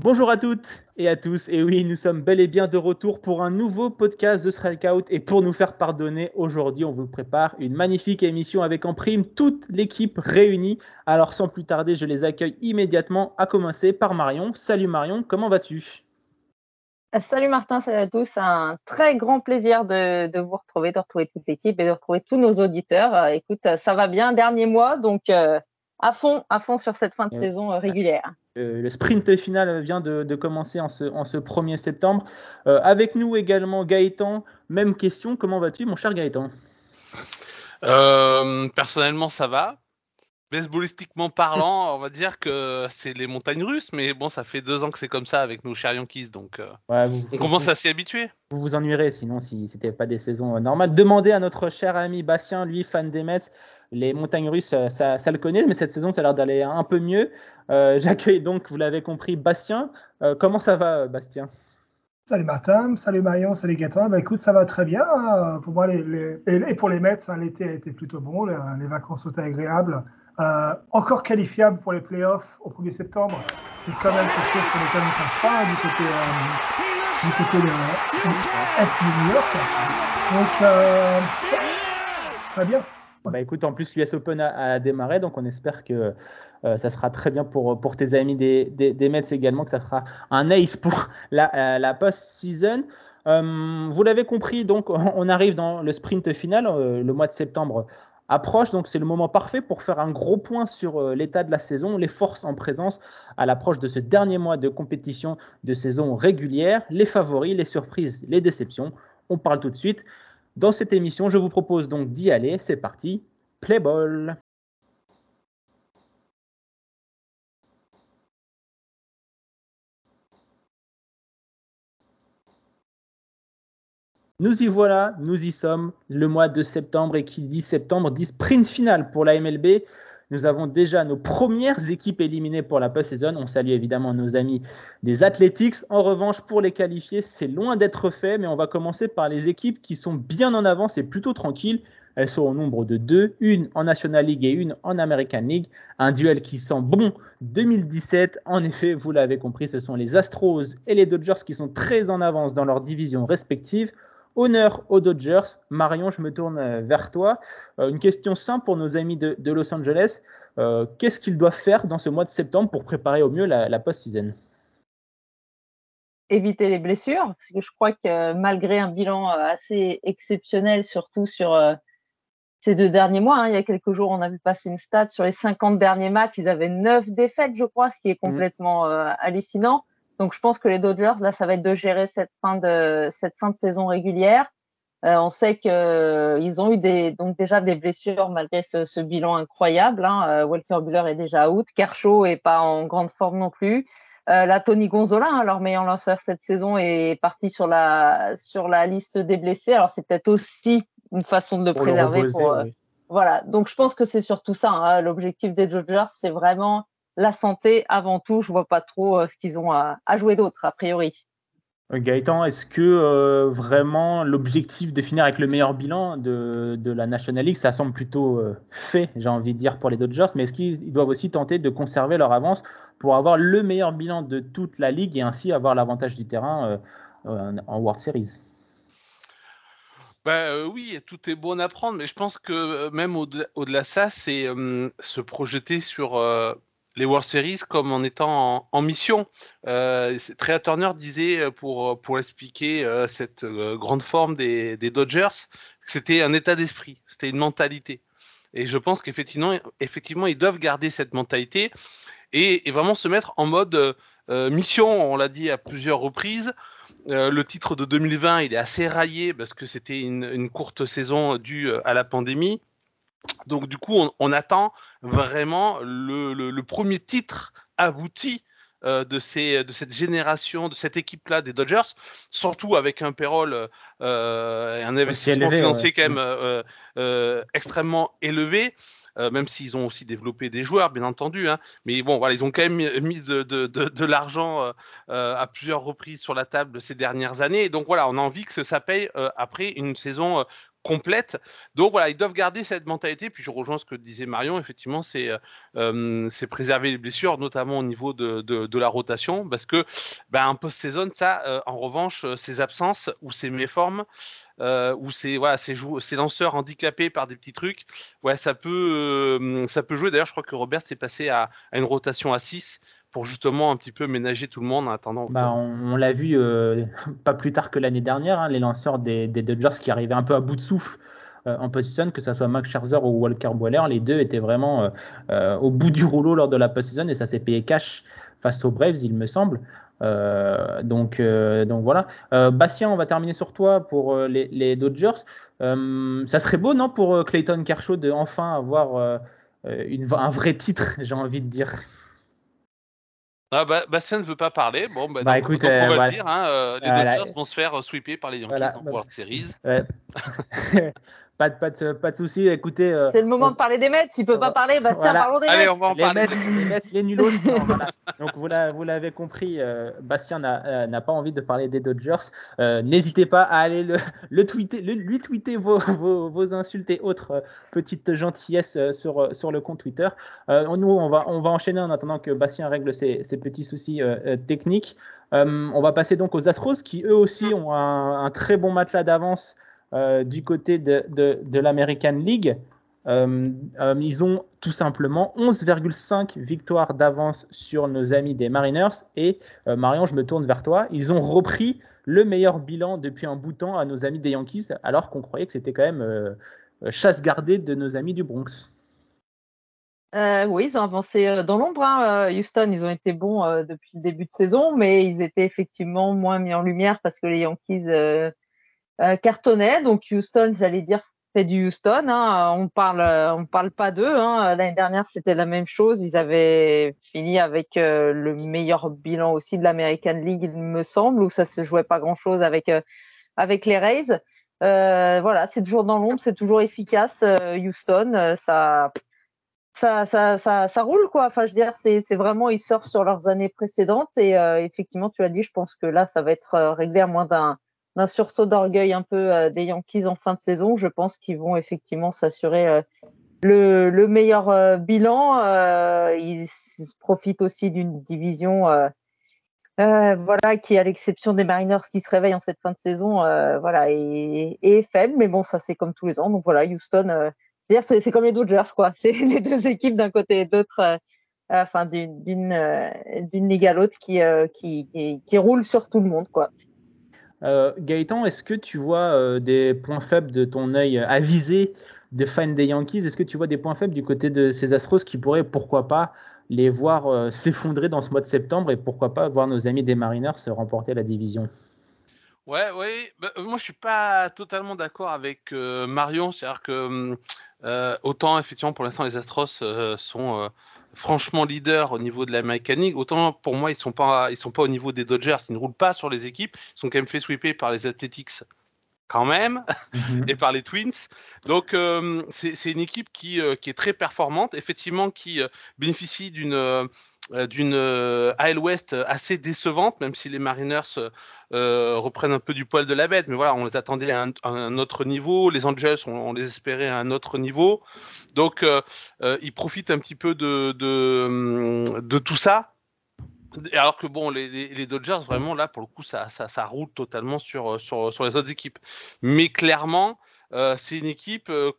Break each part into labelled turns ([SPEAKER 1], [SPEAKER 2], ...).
[SPEAKER 1] Bonjour à toutes et à tous. Et oui, nous sommes bel et bien de retour pour un nouveau podcast de Strikeout. Et pour nous faire pardonner, aujourd'hui, on vous prépare une magnifique émission avec en prime toute l'équipe réunie. Alors, sans plus tarder, je les accueille immédiatement, à commencer par Marion. Salut Marion, comment vas-tu?
[SPEAKER 2] Salut Martin, salut à tous. Un très grand plaisir de, vous retrouver, de retrouver toute l'équipe et de retrouver tous nos auditeurs. Euh, écoute, ça va bien, dernier mois, donc euh, à fond, à fond sur cette fin de saison euh, régulière.
[SPEAKER 1] Euh, le sprint final vient de, commencer en ce, 1er septembre. Euh, avec nous également Gaëtan. Même question, comment vas-tu mon cher Gaëtan?
[SPEAKER 3] Personnellement ça va. Baseballistiquement parlant, on va dire que c'est les montagnes russes, mais bon, ça fait deux ans que c'est comme ça avec nos chers Yankees, donc on commence à s'y habituer.
[SPEAKER 1] Vous vous ennuierez sinon si c'était pas des saisons normales. Demandez à notre cher ami Bastien, lui fan des Mets, les montagnes russes, ça, ça, le connaît, mais cette saison, ça a l'air d'aller un peu mieux. Euh, j'accueille donc, vous l'avez compris, Bastien. Euh, comment ça va, Bastien?
[SPEAKER 4] Salut Martin, salut Marion, salut Gaëtan. Bah, écoute, ça va très bien. Hein. Pour moi, les, et pour les Mets, hein, l'été a été plutôt bon, les, vacances sont agréables. Euh, encore qualifiable pour les playoffs au 1er septembre, c'est quand même quelque chose sur lequel on ne pense pas hein, du côté, du de, est de New York. Donc, très bien.
[SPEAKER 1] Bah écoute, en plus l'US Open a, démarré, donc on espère que euh, ça sera très bien pour, pour tes amis des, des, Mets également, que ça sera un ace pour la, euh, la post-season. Euh, vous l'avez compris, donc on arrive dans le sprint final, le mois de septembre approche, donc c'est le moment parfait pour faire un gros point sur l'état de la saison, les forces en présence à l'approche de ce dernier mois de compétition de saison régulière, les favoris, les surprises, les déceptions. On parle tout de suite. Dans cette émission, je vous propose donc d'y aller. C'est parti, play ball. Nous y voilà, nous y sommes, le mois de septembre et qui dit septembre dit sprint final pour la MLB. Nous avons déjà nos premières équipes éliminées pour la post-saison. On salue évidemment nos amis des Athletics. En revanche, pour les qualifier, c'est loin d'être fait, mais on va commencer par les équipes qui sont bien en avance et plutôt tranquilles. Elles sont au nombre de deux, une en National League et une en American League. Un duel qui sent bon 2017. En effet, vous l'avez compris, ce sont les Astros et les Dodgers qui sont très en avance dans leurs divisions respectives. Honneur aux Dodgers. Marion, je me tourne euh, vers toi. Euh, une question simple pour nos amis de, Los Angeles. Euh, qu'est-ce qu'ils doivent faire dans ce mois de septembre pour préparer au mieux la, post-season?
[SPEAKER 2] Éviter les blessures, parce que je crois que malgré un bilan assez exceptionnel, surtout sur ces deux derniers mois, hein, il y a quelques jours, on a vu passer une stat sur les 50 derniers matchs, ils avaient 9 défaites, je crois, ce qui est mmh. complètement hallucinant. Donc je pense que les Dodgers, là, ça va être de gérer cette fin de, cette fin de saison régulière. Euh, on sait qu'ils euh, ont eu des, donc déjà des blessures malgré ce, ce bilan incroyable. Hein. Euh, Walker Buller est déjà out, Kershaw est pas en grande forme non plus. Euh, la Tony Gonzola, hein, leur meilleur lanceur cette saison, est parti sur la sur la liste des blessés. Alors c'est peut-être aussi une façon de le préserver. pour, Voilà. Donc je pense que c'est surtout ça. Hein. L'objectif des Dodgers, c'est vraiment la santé avant tout. Je vois pas trop euh, ce qu'ils ont à, jouer d'autre, a priori.
[SPEAKER 1] Gaëtan, est-ce que euh, vraiment l'objectif de finir avec le meilleur bilan de, la National League, ça semble plutôt euh, fait, j'ai envie de dire, pour les Dodgers, mais est-ce qu'ils doivent aussi tenter de conserver leur avance pour avoir le meilleur bilan de toute la Ligue et ainsi avoir l'avantage du terrain en World Series?
[SPEAKER 3] Bah, oui, tout est bon à prendre, mais je pense que même au-delà de ça, c'est se projeter sur les World Series comme en étant en, mission. Euh, Trea Turner disait, euh, pour, pour expliquer euh, cette euh, grande forme des, Dodgers, que c'était un état d'esprit, c'était une mentalité. Et je pense qu'effectivement, effectivement, ils doivent garder cette mentalité et, vraiment se mettre en mode mission. On l'a dit à plusieurs reprises. le titre de 2020, il est assez raillé parce que c'était une, courte saison due à la pandémie. Donc du coup, on, attend vraiment le, premier titre abouti euh, de, cette génération, de cette équipe-là des Dodgers, surtout avec un payroll euh, et un investissement financier quand même euh, extrêmement élevé. Même s'ils ont aussi développé des joueurs, bien entendu. Hein. Mais bon, voilà, ils ont quand même mis de, de, de, l'argent à plusieurs reprises sur la table ces dernières années. Et donc voilà, on a envie que ça paye après une saison complète. Donc voilà, ils doivent garder cette mentalité. Puis je rejoins ce que disait Marion, effectivement, c'est euh, préserver les blessures, notamment au niveau de, de, la rotation, parce que ben, un post-saison, ça, euh, en revanche, euh, ces absences ou ces méformes, euh, ou ces, voilà, ces, ces, lanceurs handicapés par des petits trucs, ouais, ça peut, ça peut jouer. D'ailleurs, je crois que Robert s'est passé à, à, une rotation à 6 pour justement un petit peu ménager tout le monde en attendant.
[SPEAKER 1] Bah, on, l'a vu euh, pas plus tard que l'année dernière, hein, les lanceurs des, Dodgers qui arrivaient un peu à bout de souffle euh, en position, que ce soit Max Scherzer ou Walker Boiler, les deux étaient vraiment euh, au bout du rouleau lors de la post-season et ça s'est payé cash face aux Braves, il me semble. donc, donc voilà. Bastien, on va terminer sur toi pour les, Dodgers. ça serait beau, non, pour Clayton Kershaw de enfin avoir une, un vrai titre, j'ai envie de dire.
[SPEAKER 3] Ah bah, Bastien ne veut pas parler. Bon, bah, bah écoute, on va le dire. Hein, euh, les Dodgers vont se faire sweeper par les Yankees en World Series.
[SPEAKER 1] Pas de, pas de, pas de souci. Écoutez.
[SPEAKER 2] Euh, c'est le moment de parler des Mets. S'il peut pas parler, Bastien, parlons des Allez, Mets.
[SPEAKER 3] on va en les parler.
[SPEAKER 1] Mets, les, les nulos. Donc, vous l'avez compris, euh, Bastien euh, n'a pas envie de parler des Dodgers. N'hésitez pas à aller le, le tweeter, le, lui tweeter vos, vos, vos, insultes et autres petites gentillesses sur, sur le compte Twitter. nous, on va, on va enchaîner en attendant que Bastien règle ses, ses petits soucis techniques. on va passer donc aux Astros qui, eux aussi, ont un, un très bon matelas d'avance. Euh, du côté de, de, l'American League, euh, euh, ils ont tout simplement 11,5 victoires d'avance sur nos amis des Mariners. Et Marion, je me tourne vers toi. Ils ont repris le meilleur bilan depuis un bout de temps à nos amis des Yankees, alors qu'on croyait que c'était quand même chasse gardée de nos amis du Bronx.
[SPEAKER 2] oui, ils ont avancé dans l'ombre. Hein. Houston, ils ont été bons depuis le début de saison, mais ils étaient effectivement moins mis en lumière parce que les Yankees cartonnait. Donc Houston, j'allais dire, fait du Houston. Hein. On parle, on parle pas d'eux. Hein. L'année dernière, c'était la même chose. Ils avaient fini avec euh, le meilleur bilan aussi de l'American League, il me semble, où ça se jouait pas grand-chose avec euh, avec les Rays. Euh, voilà, c'est toujours dans l'ombre, c'est toujours efficace. Houston, ça, ça, ça, ça, ça, roule quoi. Enfin, je veux dire, c'est, c'est vraiment ils sortent sur leurs années précédentes et effectivement, tu l'as dit, je pense que là, ça va être réglé à moins d'un d'un sursaut d'orgueil un peu euh, des Yankees en fin de saison. Je pense qu'ils vont effectivement s'assurer euh, le, meilleur euh, bilan. ils profitent aussi d'une division voilà, qui, à l'exception des Mariners qui se réveillent en cette fin de saison, voilà, est, faible. Mais bon, ça c'est comme tous les ans. Donc voilà, Houston, c'est, comme les Dodgers, quoi. C'est les deux équipes d'un côté et d'autre, enfin d'une, d'une, ligue à l'autre qui, qui, qui, qui roule sur tout le monde, quoi.
[SPEAKER 1] Euh, Gaëtan, est-ce que tu vois euh, des points faibles de ton œil avisé de fan des Yankees? Est-ce que tu vois des points faibles du côté de ces Astros qui pourraient, pourquoi pas, les voir euh, s'effondrer dans ce mois de septembre et pourquoi pas voir nos amis des Mariners se remporter la division?
[SPEAKER 3] Ouais, ouais. Bah, moi, je suis pas totalement d'accord avec Marion. C'est-à-dire que autant, effectivement, pour l'instant, les Astros sont franchement leader au niveau de la mécanique, autant pour moi, ils sont pas, ils sont pas au niveau des Dodgers. Ils ne roulent pas sur les équipes. Ils sont quand même fait sweeper par les Athletics quand même mhm. et par les Twins. Donc euh, c'est une équipe qui, euh, qui, est très performante, effectivement qui euh, bénéficie d'une d'une AL West assez décevante, même si les Mariners reprennent un peu du poil de la bête. Mais voilà, on les attendait à un, autre niveau. Les Angels, on, les espérait à un autre niveau. Donc ils profitent un petit peu de, de tout ça alors que bon, les, Dodgers, vraiment, là, pour le coup, ça, roule totalement sur, euh, les autres équipes. Mais clairement, euh, c'est une équipe, euh,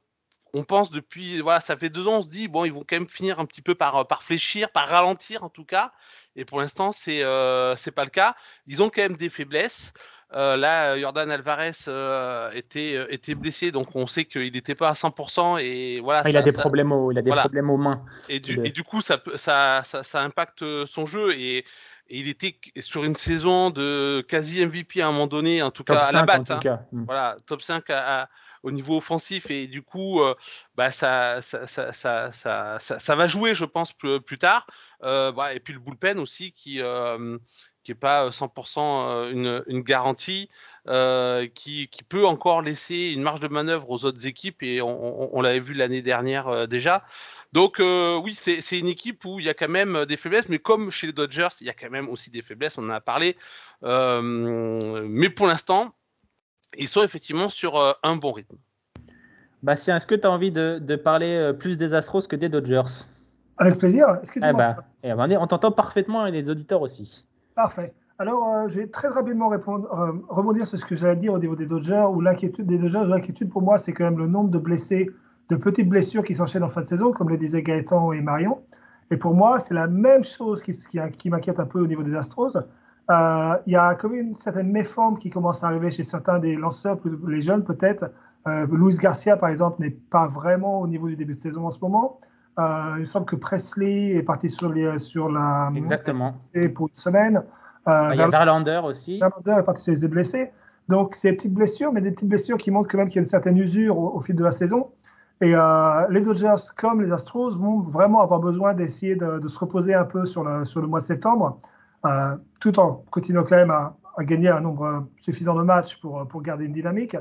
[SPEAKER 3] on pense depuis, voilà, ça fait deux ans, on se dit, bon, ils vont quand même finir un petit peu par, par fléchir, par ralentir en tout cas. Et pour l'instant, c'est n'est pas le cas. Ils ont quand même des faiblesses. Euh, là, Jordan Alvarez euh, était, euh, était blessé, donc on sait qu'il n'était pas à 100%. Et voilà,
[SPEAKER 1] ah, il, a des problèmes il a des problèmes aux mains.
[SPEAKER 3] Et du, et du coup, ça, ça, ça, impacte son jeu. Et, il était sur une saison de quasi MVP à un moment donné, en tout cas à la batte. Hein. Hmm. Voilà, top 5 au niveau offensif. Et du coup, bah, ça, ça, ça, ça, va jouer, je pense, plus, plus tard. Bah, et puis le bullpen aussi qui qui n'est pas 100% euh, une, une garantie, euh, qui, qui, peut encore laisser une marge de manœuvre aux autres équipes, et on, l'avait vu l'année dernière euh, déjà. Donc oui, c'est une équipe où il y a quand même des faiblesses, mais comme chez les Dodgers, il y a quand même aussi des faiblesses, on en a parlé. mais pour l'instant, ils sont effectivement sur un bon rythme.
[SPEAKER 1] Bastien, est-ce que tu as envie de, de parler plus des Astros que des Dodgers?
[SPEAKER 4] Avec plaisir. Est-ce que tu
[SPEAKER 1] eh bah, eh ben, on t'entend parfaitement et les auditeurs aussi.
[SPEAKER 4] Parfait. Alors, je vais très rapidement répondre, rebondir sur ce que j'allais dire au niveau des Dodgers, ou l'inquiétude des Dodgers. L'inquiétude pour moi, c'est quand même le nombre de blessés, de petites blessures qui s'enchaînent en fin de saison, comme le disaient Gaëtan et Marion. Et pour moi, c'est la même chose qui, qui, m'inquiète un peu au niveau des Astros. Euh, il y a comme une certaine méforme qui commence à arriver chez certains des lanceurs, les jeunes peut-être. Euh, Luis Garcia, par exemple, n'est pas vraiment au niveau du début de saison en ce moment. Euh, il semble que Presley est parti sur, les, sur la.
[SPEAKER 1] Exactement.
[SPEAKER 4] Pour une semaine.
[SPEAKER 1] Euh, il y a Verlander aussi.
[SPEAKER 4] Verlander est parti sur les blessés. Donc, c'est des petites blessures, mais des petites blessures qui montrent quand même qu'il y a une certaine usure au fil de la saison. Et euh, les Dodgers, comme les Astros, vont vraiment avoir besoin d'essayer de, se reposer un peu sur le, sur le mois de septembre, euh, tout en continuant quand même à, gagner un nombre suffisant de matchs pour, pour garder une dynamique.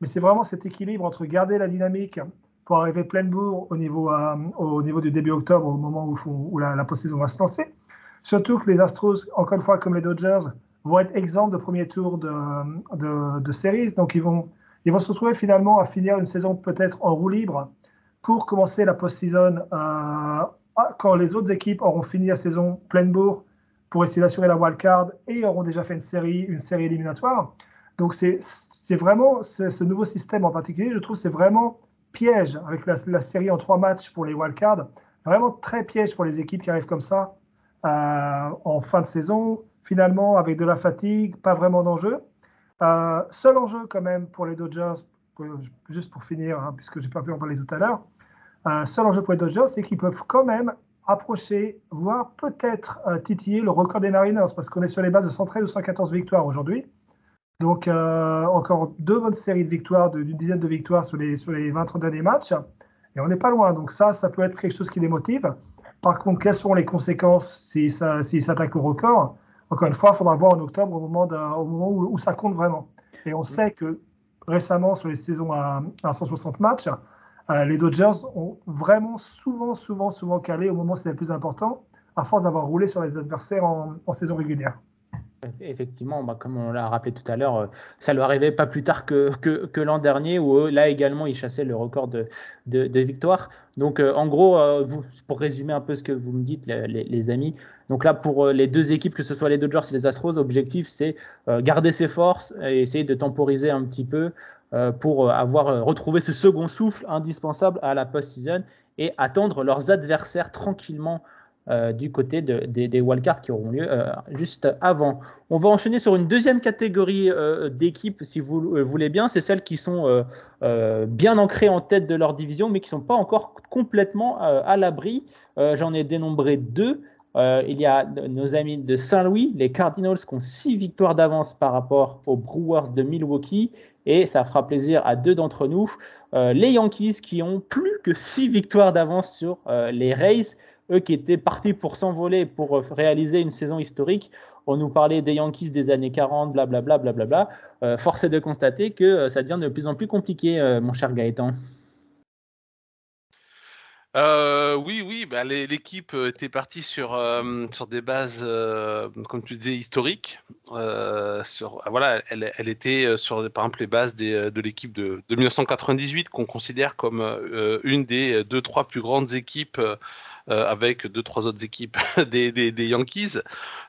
[SPEAKER 4] Mais c'est vraiment cet équilibre entre garder la dynamique pour arriver plein bourre au niveau, euh, au niveau du début octobre, au moment où, la, post-saison va se lancer. Surtout que les Astros, encore une fois, comme les Dodgers, vont être exempts de premier tour de, de, séries. Donc, ils vont ils vont se retrouver finalement à finir une saison peut-être en roue libre pour commencer la post-season euh, quand les autres équipes auront fini la saison pleine bourre pour essayer d'assurer la wild card et auront déjà fait une série, une série éliminatoire. Donc c'est vraiment ce nouveau système en particulier, je trouve c'est vraiment piège avec la, série en trois matchs pour les wild cards, vraiment très piège pour les équipes qui arrivent comme ça euh, en fin de saison, finalement avec de la fatigue, pas vraiment d'enjeu. Euh, seul enjeu quand même pour les Dodgers, juste pour finir, hein, puisque j'ai pas pu en parler tout à l'heure, euh, seul enjeu pour les Dodgers, c'est qu'ils peuvent quand même approcher, voire peut-être euh, titiller le record des Mariners, parce qu'on est sur les bases de 113 ou 114 victoires aujourd'hui. Donc encore deux bonnes séries de victoires, d'une dizaine de victoires sur les, sur les 20 derniers matchs. Et on n'est pas loin. Donc ça, ça peut être quelque chose qui les motive. Par contre, quelles seront les conséquences s'ils s'attaquent au record? Encore une fois, il faudra voir en octobre au moment, au moment où, ça compte vraiment. Et on sait que récemment, sur les saisons à, 160 matchs, euh, les Dodgers ont vraiment souvent, souvent, souvent calé au moment où c'est le plus important, à force d'avoir roulé sur les adversaires en saison régulière.
[SPEAKER 1] Effectivement, bah, comme on l'a rappelé tout à l'heure, euh, ça lui arrivait pas plus tard que, l'an dernier, où là également, il chassait le record de, de, victoires. Donc, euh, en gros, euh, pour résumer un peu ce que vous me dites, les, amis, donc là, pour les deux équipes, que ce soit les Dodgers et les Astros, l'objectif, c'est garder ses forces et essayer de temporiser un petit peu pour avoir retrouvé ce second souffle indispensable à la post-season et attendre leurs adversaires tranquillement euh, du côté des, wildcards qui auront lieu euh, juste avant. On va enchaîner sur une deuxième catégorie euh, d'équipes, si vous voulez bien. C'est celles qui sont bien ancrées en tête de leur division, mais qui ne sont pas encore complètement à l'abri. J'en ai dénombré deux. il y a nos amis de Saint-Louis, les Cardinals, qui ont six victoires d'avance par rapport aux Brewers de Milwaukee. Et ça fera plaisir à deux d'entre nous. les Yankees, qui ont plus que six victoires d'avance sur les Rays eux qui étaient partis pour s'envoler, pour euh, réaliser une saison historique. On nous parlait des Yankees des années 40, blablabla. Bla, bla, euh, force est de constater que euh, ça devient de plus en plus compliqué, mon cher Gaëtan.
[SPEAKER 3] Oui, oui, bah, l'équipe était partie sur, sur des bases, comme tu disais, historiques. sur, voilà, elle, était sur, par exemple, les bases de l'équipe de, de, 1998, qu'on considère comme une des deux, trois plus grandes équipes euh, avec deux trois autres équipes des, Yankees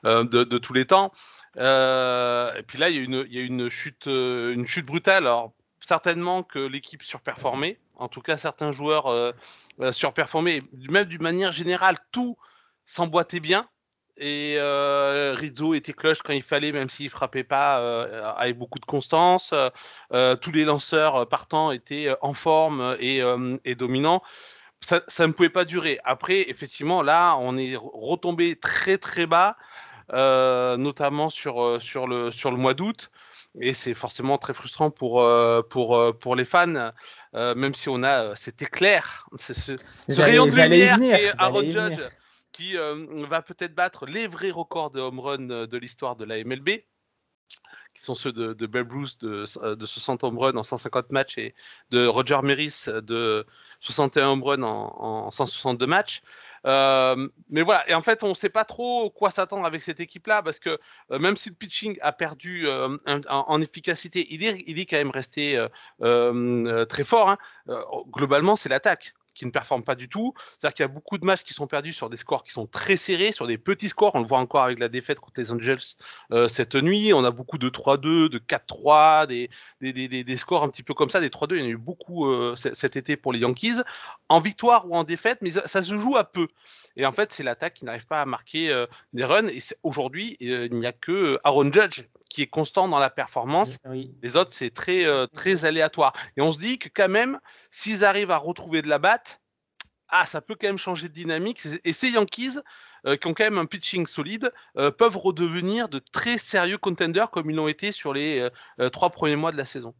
[SPEAKER 3] euh, de, tous les temps. Euh, et puis là, il y a une, il y a une chute, une chute brutale. Alors certainement que l'équipe surperformait. En tout cas, certains joueurs euh, surperformaient. Même d'une manière générale, tout s'emboîtait bien. Et euh, Rizzo était clutch quand il fallait, même s'il frappait pas euh, avec beaucoup de constance. Euh, tous les lanceurs partants étaient en forme et, dominants ça, ne pouvait pas durer. Après, effectivement, là, on est retombé très très bas, euh, notamment sur, euh, sur, le, sur le mois d'août. Et c'est forcément très frustrant pour, euh, pour, pour les fans, même si on a cet éclair, ce, ce rayon de lumière qui est Aaron Judge, qui va peut-être battre les vrais records de home run de l'histoire de la MLB qui sont ceux de, de Babe Ruth de, de 60 home runs en 150 matchs et de Roger Maris de 61 home runs en, 162 matchs. Mais voilà, et en fait, on ne sait pas trop quoi s'attendre avec cette équipe-là, parce que même si le pitching a perdu en, efficacité, il est, quand même resté très fort. Hein. globalement, c'est l'attaque qui ne performent pas du tout. C'est-à-dire qu'il y a beaucoup de matchs qui sont perdus sur des scores qui sont très serrés, sur des petits scores. On le voit encore avec la défaite contre les Angels euh, cette nuit. On a beaucoup de 3-2, de 4-3, des, des, des, scores un petit peu comme ça. Des 3-2, il y en a eu beaucoup euh, cet été pour les Yankees. En victoire ou en défaite, mais ça, se joue à peu. Et en fait, c'est l'attaque qui n'arrive pas à marquer euh, des runs. Et aujourd'hui, il n'y a que Aaron Judge qui est constant dans la performance. Les autres, c'est très, très aléatoire. Et on se dit que quand même, s'ils arrivent à retrouver de la batte, ah, ça peut quand même changer de dynamique. Et ces Yankees, euh, qui ont quand même un pitching solide, euh, peuvent redevenir de très sérieux contenders comme ils l'ont été sur les trois premiers mois de la saison.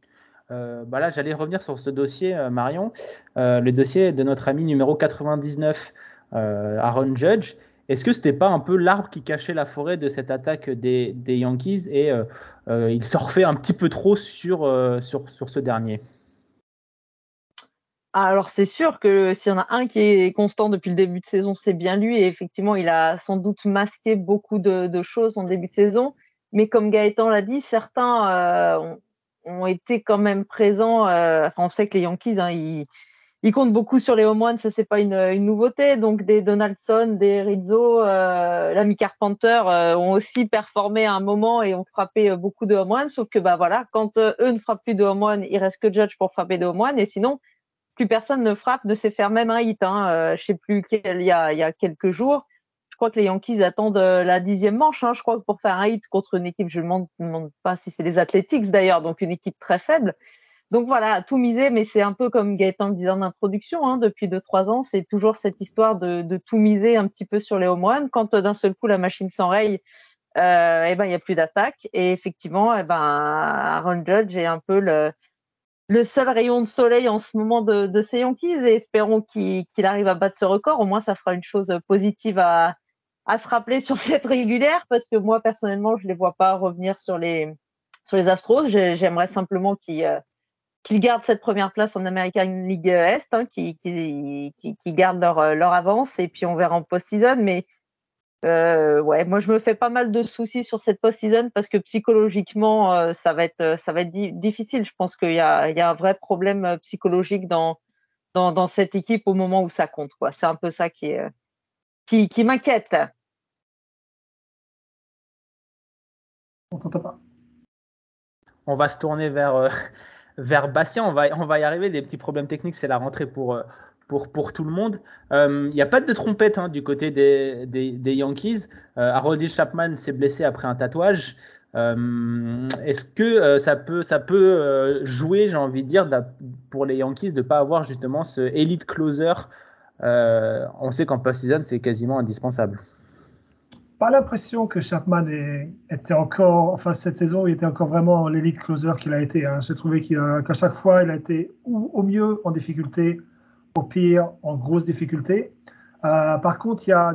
[SPEAKER 1] bah là, j'allais revenir sur ce dossier, Marion. le dossier de notre ami numéro 99, Aaron Judge. Est-ce que c'était pas un peu l'arbre qui cachait la forêt de cette attaque des, Yankees et euh, euh, il surfait un petit peu trop sur, euh, sur, sur ce dernier?
[SPEAKER 2] Alors c'est sûr que s'il y en a un qui est constant depuis le début de saison, c'est bien lui. Et effectivement, il a sans doute masqué beaucoup de, choses en début de saison. Mais comme Gaëtan l'a dit, certains ont, été quand même présents. on sait que les Yankees, hein, ils, il compte beaucoup sur les home ça c'est pas une, nouveauté. Donc des Donaldson, des Rizzo, euh, l'ami Carpenter euh, ont aussi performé à un moment et ont frappé euh, beaucoup de home. Sauf que bah voilà, quand eux ne frappent plus de home il reste que Judge pour frapper de home et sinon plus personne ne frappe de se faire même un hit. Hein. je sais plus quel, il y a il y a quelques jours. Je crois que les Yankees attendent la dixième manche. Hein. Je crois que pour faire un hit contre une équipe, je ne demande, pas si c'est les Athletics d'ailleurs, donc une équipe très faible. Donc voilà, tout miser, mais c'est un peu comme Gaëtan le disait en introduction, hein, depuis 2-3 ans, c'est toujours cette histoire de, tout miser un petit peu sur les home. Quand euh, d'un seul coup la machine s'enraye, euh, eh ben il n'y a plus d'attaque. Et effectivement, eh ben Aaron Judge est un peu le, le seul rayon de soleil en ce moment de, de ces Yankees et espérons qu'il arrive à battre ce record. Au moins, ça fera une chose positive à, à se rappeler sur cette régulière parce que moi personnellement, je les vois pas revenir sur les sur les Astros. J'aimerais simplement qu'ils euh, qu'ils gardent cette première place en American League Est, hein, qui, qui, qui, gardent leur, leur avance, et puis on verra en post-season. Mais euh, ouais, moi je me fais pas mal de soucis sur cette post-season parce que psychologiquement, euh, ça va être, ça va être difficile. Je pense qu'il y a, il y a un vrai problème psychologique dans, dans, dans cette équipe au moment où ça compte. Quoi. C'est un peu ça qui, est, qui, qui m'inquiète.
[SPEAKER 4] On t'entend pas.
[SPEAKER 1] On va se tourner vers vers Bastien, on va, on va y arriver. Des petits problèmes techniques, c'est la rentrée pour, euh, pour, pour tout le monde. Il euh, n'y a pas de trompette hein, du côté des, des, Yankees. Euh, Chapman s'est blessé après un tatouage. Est-ce que ça peut, ça peut jouer, j'ai envie de dire, pour les Yankees de ne pas avoir justement ce elite closer On sait qu'en post-season, c'est quasiment indispensable
[SPEAKER 4] pas l'impression que Chapman était encore, enfin cette saison, il était encore vraiment l'élite closer qu'il a été. Hein. J'ai trouvé qu'à chaque fois, il a été au mieux en difficulté, au pire en grosse difficulté. Euh, par contre, il y a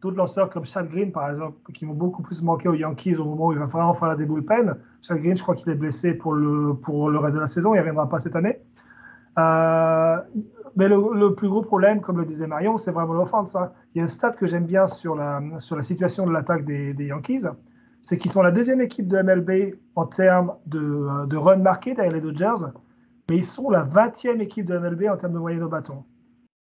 [SPEAKER 4] d'autres lanceurs comme Chad Green, par exemple, qui m'ont beaucoup plus manqué aux Yankees au moment où il va vraiment faire des bullpen. Chad Green, je crois qu'il est blessé pour le, reste de la saison, il ne reviendra pas cette année. Euh, mais le, plus gros problème, comme le disait Marion, c'est vraiment l'offense. Hein. Il y a un stat que j'aime bien sur la, la situation de l'attaque des, Yankees, c'est qu'ils sont la deuxième équipe de MLB en termes de, de run marqués derrière les Dodgers, mais ils sont la 20e équipe de MLB en termes de moyenne au bâton.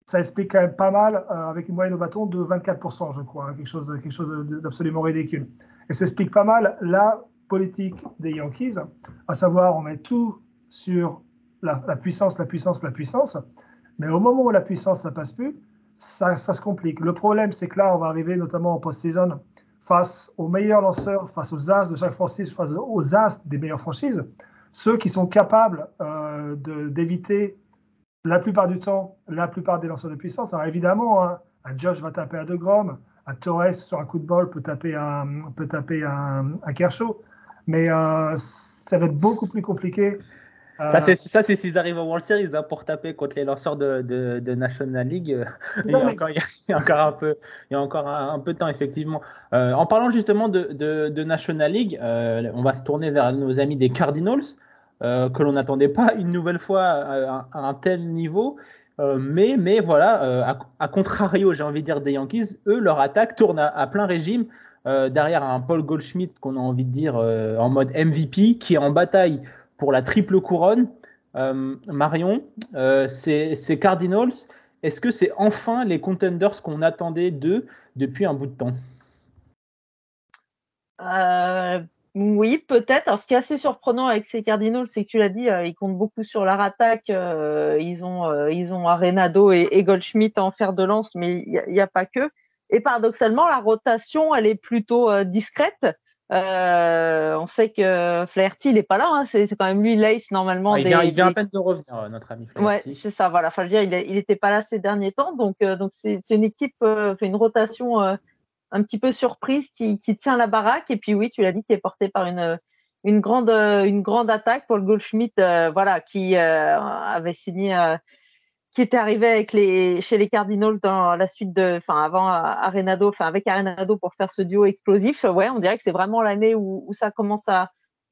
[SPEAKER 4] Ça explique quand même pas mal, euh, avec une moyenne au bâton de 24%, je crois, hein, quelque chose, quelque chose d'absolument ridicule. Et ça explique pas mal la politique des Yankees, à savoir on met tout sur la, puissance, la puissance, la puissance. Mais au moment où la puissance ne passe plus, ça, se complique. Le problème, c'est que là, on va arriver notamment en post-saison face aux meilleurs lanceurs, face aux as de chaque franchise, face aux as des meilleures franchises, ceux qui sont capables euh, d'éviter la plupart du temps la plupart des lanceurs de puissance. Alors évidemment, hein, un Josh va taper à De Grom, un Torres sur un coup de bol peut taper un, peut taper un, Kershaw, mais euh, ça va être beaucoup plus compliqué
[SPEAKER 1] ça, c'est, ça, c'est s'ils arrivent au World Series hein, pour taper contre les lanceurs de, de, National League. il, y a encore, il, y a, encore, un peu, il y a encore un, peu de temps, effectivement. Euh, en parlant justement de, de National League, euh, on va se tourner vers nos amis des Cardinals, euh, que l'on n'attendait pas une nouvelle fois à, un tel niveau. mais, mais voilà, à, contrario, j'ai envie de dire des Yankees, eux, leur attaque tourne à, plein régime derrière un Paul Goldschmidt qu'on a envie de dire en mode MVP qui est en bataille pour la triple couronne. Marion, c'est Cardinals. Est-ce que c'est enfin les contenders qu'on attendait d'eux depuis un bout de temps?
[SPEAKER 2] Euh, Oui, peut-être. Alors, ce qui est assez surprenant avec ces Cardinals, c'est que tu l'as dit, euh, ils comptent beaucoup sur leur attaque. Euh, ils, ont, ils ont Arenado et, Goldschmidt en fer de lance, mais il n'y a, pas que. Et paradoxalement, la rotation, elle est plutôt discrète. Euh, on sait que Flaherty, n'est pas là. Hein. C'est, quand même lui, l'ace normalement.
[SPEAKER 1] il, vient, à peine de revenir, euh, notre ami
[SPEAKER 2] Flaherty. Ouais, c'est ça. Voilà. Enfin, dire, il n'était pas là ces derniers temps. Donc, euh, donc c'est, une équipe, fait une rotation un petit peu surprise qui, tient la baraque. Et puis, oui, tu l'as dit, qui est portée par une, une, grande, une grande attaque pour le Goldschmidt, voilà, qui avait signé qui était arrivé avec les, chez les Cardinals dans la suite de, enfin avant Arenado, enfin avec Arenado pour faire ce duo explosif. Ouais, on dirait que c'est vraiment l'année où, où, ça commence à,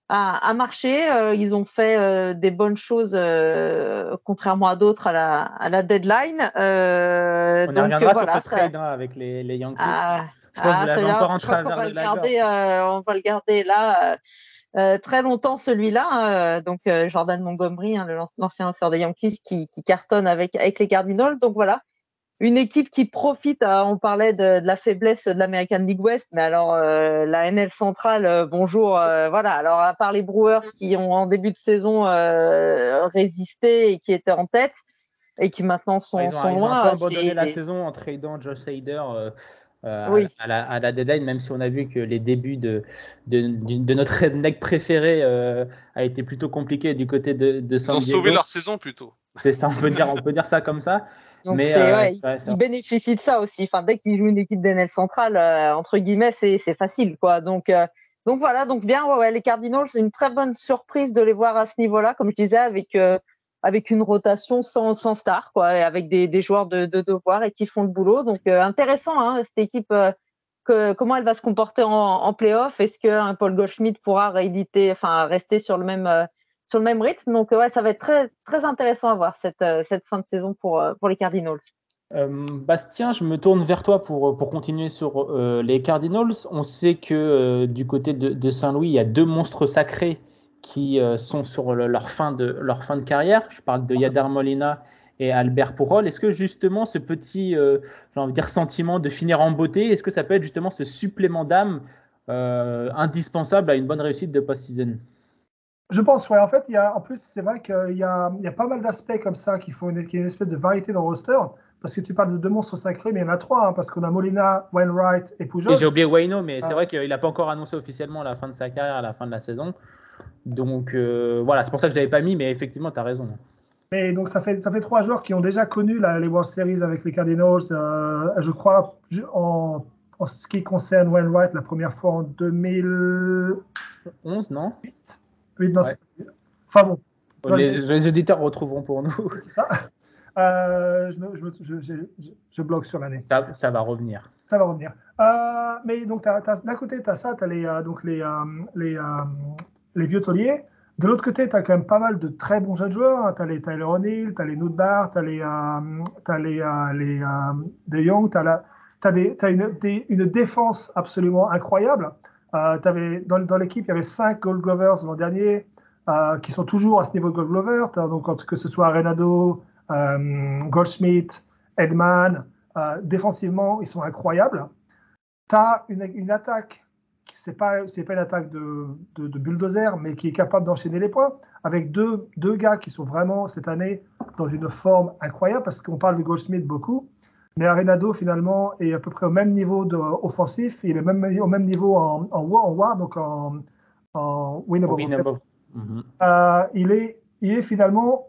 [SPEAKER 2] à, marcher. Euh, ils ont fait euh, des bonnes choses, euh, contrairement à d'autres à la, à la deadline.
[SPEAKER 1] on donc, reviendra voilà, sur ce trade hein, avec les, les Yankees.
[SPEAKER 2] Ah, je encore en travers on va, le garder, on va le garder là. Euh, très longtemps celui-là, euh, donc euh, Jordan Montgomery, hein, l'ancien lanceur des Yankees, qui, qui, cartonne avec, avec les Cardinals. Donc voilà, une équipe qui profite. on parlait de, de, la faiblesse de l'American League West, mais alors la NL centrale, bonjour. voilà, alors à part les Brewers qui ont en début de saison résisté et qui étaient en tête et qui maintenant sont,
[SPEAKER 1] ils ont,
[SPEAKER 2] sont
[SPEAKER 1] ils
[SPEAKER 2] loin.
[SPEAKER 1] Ont un peu abandonné la saison en tradant Josh Hader euh, à, la, à, la, deadline, même si on a vu que les débuts de, de, de notre redneck préféré euh, a été plutôt compliqué du côté de, de San
[SPEAKER 3] Ils ont sauvé leur saison plutôt.
[SPEAKER 1] C'est ça, on peut dire, on peut dire ça comme ça.
[SPEAKER 2] Donc mais euh, ouais, ils, bénéficient de ça aussi. Enfin, dès qu'ils jouent une équipe d'NL centrale, entre guillemets, c'est facile, quoi. Donc, donc voilà, donc bien, ouais, les Cardinals, c'est une très bonne surprise de les voir à ce niveau-là, comme je disais, avec avec une rotation sans, star, quoi, avec des, joueurs de, de, devoir et qui font le boulot. Donc euh, intéressant, hein, cette équipe. Euh, comment elle va se comporter en, en playoff? Est-ce qu'un Paul Goldschmidt pourra rééditer, enfin rester sur le même euh, sur le même rythme? Donc ouais, ça va être très très intéressant à voir cette cette fin de saison pour pour les Cardinals.
[SPEAKER 1] Bastien, je me tourne vers toi pour, pour continuer sur les Cardinals. On sait que du côté de Saint-Louis, il y a deux monstres sacrés qui euh, sont sur leur, fin de, leur fin de carrière. Je parle de Yadar Molina et Albert Pourol. Est-ce que justement ce petit euh, j'ai envie de dire, sentiment de finir en beauté, est-ce que ça peut être justement ce supplément d'âme euh, indispensable à une bonne réussite de post-season?
[SPEAKER 4] Je pense, ouais. En fait, il y a, en plus, c'est vrai qu'il y a, il y a pas mal d'aspects comme ça qui font une, une espèce de variété dans le roster. Parce que tu parles de deux monstres sacrés, mais il y en a trois, hein, parce qu'on a Molina, Wainwright et Pujol.
[SPEAKER 1] J'ai oublié Wayno, mais c'est ah. vrai qu'il n'a pas encore annoncé officiellement la fin de sa carrière à la fin de la saison. Donc euh, voilà, c'est pour ça que je l'avais pas mis, mais effectivement, tu as raison.
[SPEAKER 4] Et donc ça fait, ça fait trois joueurs qui ont déjà connu les World Series avec les Cardinals. Euh, je crois, en, en, ce qui concerne Wainwright, la première fois en 2011,
[SPEAKER 1] non?
[SPEAKER 4] 8, non, Enfin bon.
[SPEAKER 1] Les, auditeurs retrouveront pour nous.
[SPEAKER 4] C'est ça. Euh, je, je, je, bloque sur l'année.
[SPEAKER 1] Ça, ça, va revenir.
[SPEAKER 4] Ça va revenir. mais donc, d'un côté, tu as ça, tu as les, donc les, les, les vieux tauliers. De l'autre côté, tu as quand même pas mal de très bons jeunes joueurs. Hein. Tu as les Tyler O'Neill, tu as les Nudbar, tu as les, euh, les, euh, euh, De Jong, tu as, une, une, défense absolument incroyable. avais, dans, dans l'équipe, il y avait cinq Gold Glovers l'an dernier qui sont toujours à ce niveau de Gold Glover. Donc, que ce soit Renado, Goldschmidt, Edman, défensivement, ils sont incroyables. Tu as une, une attaque c'est pas c'est pas une attaque de, de, bulldozer, mais qui est capable d'enchaîner les points avec deux, deux gars qui sont vraiment cette année dans une forme incroyable parce qu'on parle de Goldsmith beaucoup, mais Arenado finalement est à peu près au même niveau de, offensif, il est même au même niveau en en, en war, donc en, en winnable. Mm-hmm. Euh, il est il est finalement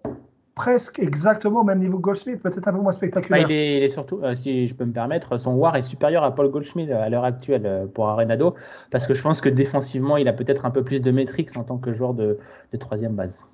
[SPEAKER 4] presque exactement au même niveau que Goldschmidt, peut-être un peu moins spectaculaire.
[SPEAKER 1] Bah, il, est, surtout, euh, si je peux me permettre, son war est supérieur à Paul Goldschmidt à l'heure actuelle euh, pour Arenado, parce que je pense que défensivement, il a peut-être un peu plus de métriques en tant que joueur de troisième base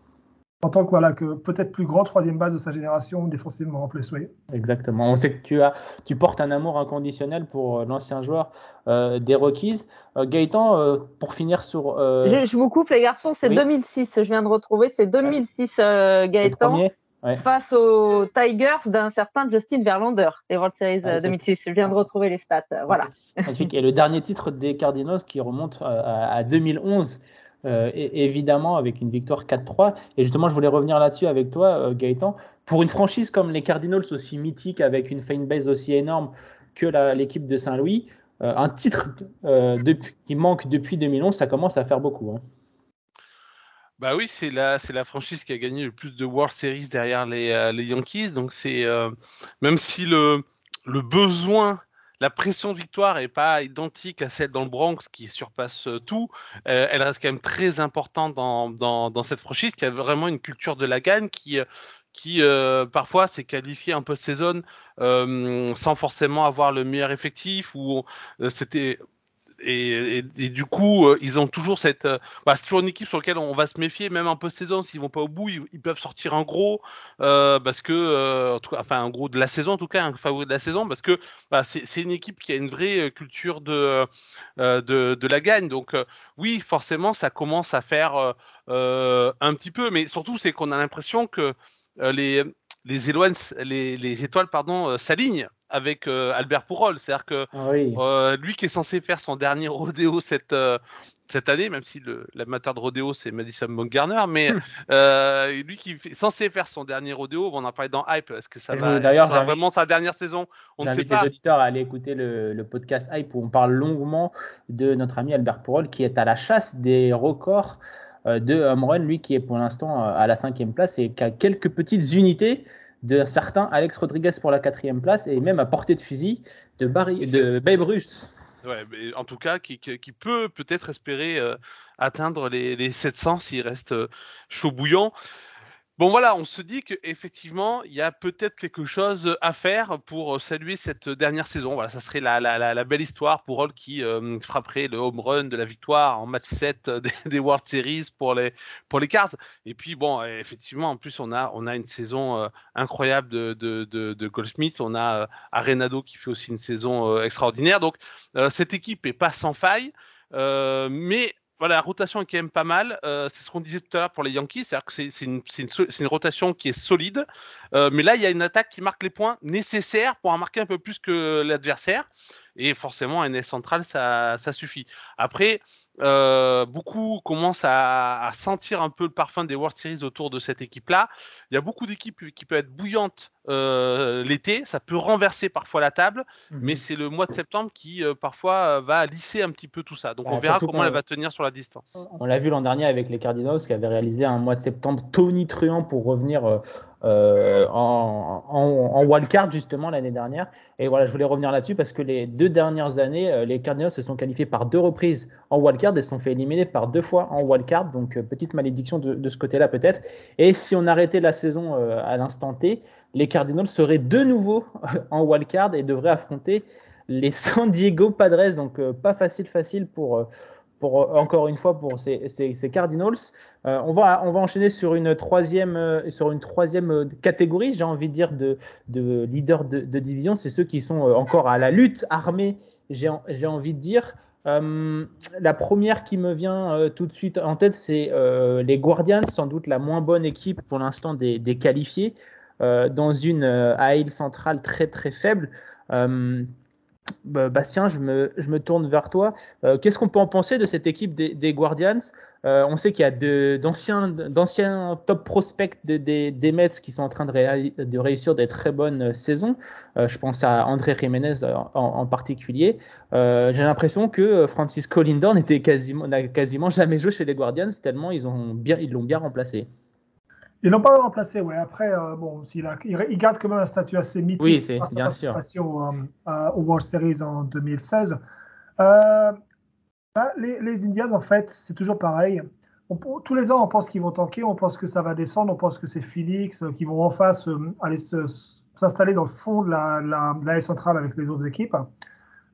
[SPEAKER 4] en tant que, voilà, que peut-être plus grand troisième base de sa génération défensivement en plus, oui.
[SPEAKER 1] Exactement. On sait que tu, as, tu portes un amour inconditionnel pour euh, l'ancien joueur euh, des Rockies. Euh, Gaëtan, pour finir sur.
[SPEAKER 2] Je, vous coupe les garçons, c'est 2006, je viens de retrouver, c'est 2006 Gaëtan. face aux Tigers d'un certain Justin Verlander, les World Series 2006. Je viens de retrouver les stats. Voilà.
[SPEAKER 1] Et le dernier titre des Cardinals qui remonte à, 2011. Et, évidemment avec une victoire 4-3. Et justement, je voulais revenir là-dessus avec toi, Gaëtan. Pour une franchise comme les Cardinals, aussi mythique, avec une fanbase aussi énorme que l'équipe de Saint-Louis, un titre qui manque depuis 2011, ça commence à faire beaucoup. Hein.
[SPEAKER 3] Bah oui, c'est la, franchise qui a gagné le plus de World Series derrière les, euh, Yankees. Donc c'est euh, même si le besoin, la pression de victoire est pas identique à celle dans le Bronx qui surpasse euh, tout, elle reste quand même très importante dans, cette franchise qui a vraiment une culture de la gagne qui qui parfois s'est qualifié un peu saison sans forcément avoir le meilleur effectif ou c'était et, du coup, euh, ils ont toujours cette. Euh, bah, c'est toujours une équipe sur laquelle on va se méfier, même un peu saison S'ils vont pas au bout, ils, peuvent sortir un gros, euh, parce que, enfin, un gros de la saison en tout cas, un favori de la saison, parce que bah, c'est une équipe qui a une vraie culture de, de, la gagne. Donc, oui, forcément, ça commence à faire un petit peu, mais surtout, c'est qu'on a l'impression que les, les, les étoiles pardon, s'alignent avec euh, Albert Pourol. C'est-à-dire que ah euh, lui qui est censé faire son dernier rodéo cette, euh, cette année, même si l'amateur de rodéo c'est Madison Bumgarner, mais lui qui est censé faire son dernier rodéo, on en parlé dans Hype, est-ce que ça va D'ailleurs, vraiment sa dernière saison?
[SPEAKER 1] On ne sait pas. les auditeurs à aller écouter le, podcast Hype où on parle longuement de notre ami Albert Pourol qui est à la chasse des records de home lui qui est pour l'instant à la cinquième place et qui a quelques petites unités de certains Alex Rodriguez pour la quatrième place et même à portée de fusil de, Barry, de Babe Ruth.
[SPEAKER 3] Ouais, mais en tout cas, qui, qui, peut peut-être espérer euh, atteindre les, les 700 s'il reste euh, chaud bouillant. Bon voilà, on se dit qu'effectivement, il y a peut-être quelque chose à faire pour euh, saluer cette dernière saison. Voilà, ça serait la, la, la, belle histoire pour Hall qui euh, frapperait le home run de la victoire en match 7 des, World Series pour les, pour les Cards. Et puis bon, effectivement, en plus, on a, on a une saison euh, incroyable de, de, de, de, Goldsmith. On a Arenado qui fait aussi une saison extraordinaire. Donc, cette équipe est pas sans faille. mais voilà, la rotation est quand même pas mal. Euh, c'est ce qu'on disait tout à l'heure pour les Yankees, c'est-à-dire que c'est une, rotation qui est solide. Euh, mais là, il y a une attaque qui marque les points nécessaires pour en marquer un peu plus que l'adversaire. Et forcément, un NL central, ça, ça suffit. Après, euh, beaucoup commencent à, sentir un peu le parfum des World Series autour de cette équipe-là. Il y a beaucoup d'équipes qui peuvent être bouillantes euh, l'été, ça peut renverser parfois la table, mhm. mais c'est le mois de septembre qui euh, parfois va lisser un petit peu tout ça. Donc bah, on verra comment elle va tenir sur la distance.
[SPEAKER 1] On l'a vu l'an dernier avec les Cardinals qui avaient réalisé un mois de septembre tonitruant pour revenir euh, en, en, wildcard justement l'année dernière. Et voilà, je voulais revenir là-dessus parce que les deux dernières années, euh, les Cardinals se sont qualifiés par deux reprises en wildcard et se sont fait éliminer par deux fois en wildcard. Donc euh, petite malédiction de, ce côté-là peut-être. Et si on arrêtait la saison à l'instant T, les Cardinals seraient de nouveau en wildcard et devraient affronter les San Diego Padres. Donc pas facile facile pour pour, encore une fois pour ces, Cardinals. Euh, on, va, on va enchaîner sur une troisième, euh, sur une troisième catégorie, j'ai envie de dire, de, de leaders de, division. C'est ceux qui sont euh, encore à la lutte armée, j'ai envie de dire. la première qui me vient tout de suite en tête, c'est les Guardians, sans doute la moins bonne équipe pour l'instant des, qualifiés, dans une AIL centrale très très faible. Bah, Bastien, je me, je me, tourne vers toi. Euh, qu'est-ce qu'on peut en penser de cette équipe des, Guardians? Euh, On sait qu'il y a d'anciens top prospects des Mets qui sont en train de, de réussir des très bonnes saisons. Euh, je pense à André Jiménez en, particulier. J'ai l'impression que Francisco Lindor n'a quasiment, quasiment jamais joué chez les Guardians tellement ils l'ont bien, bien remplacé.
[SPEAKER 4] Ils l'ont pas remplacé, ouais. Après, euh, bon, il, il, garde quand même un statut assez mythique.
[SPEAKER 1] Oui, c'est bien sûr.
[SPEAKER 4] Au, euh, au, World Series en 2016. Euh, bah, les, les, Indians, en fait, c'est toujours pareil. tous les ans, on pense qu'ils vont tanker, on pense que ça va descendre, on pense que c'est Phoenix qui vont en face aller s'installer dans le fond de la, la, la centrale avec les autres équipes.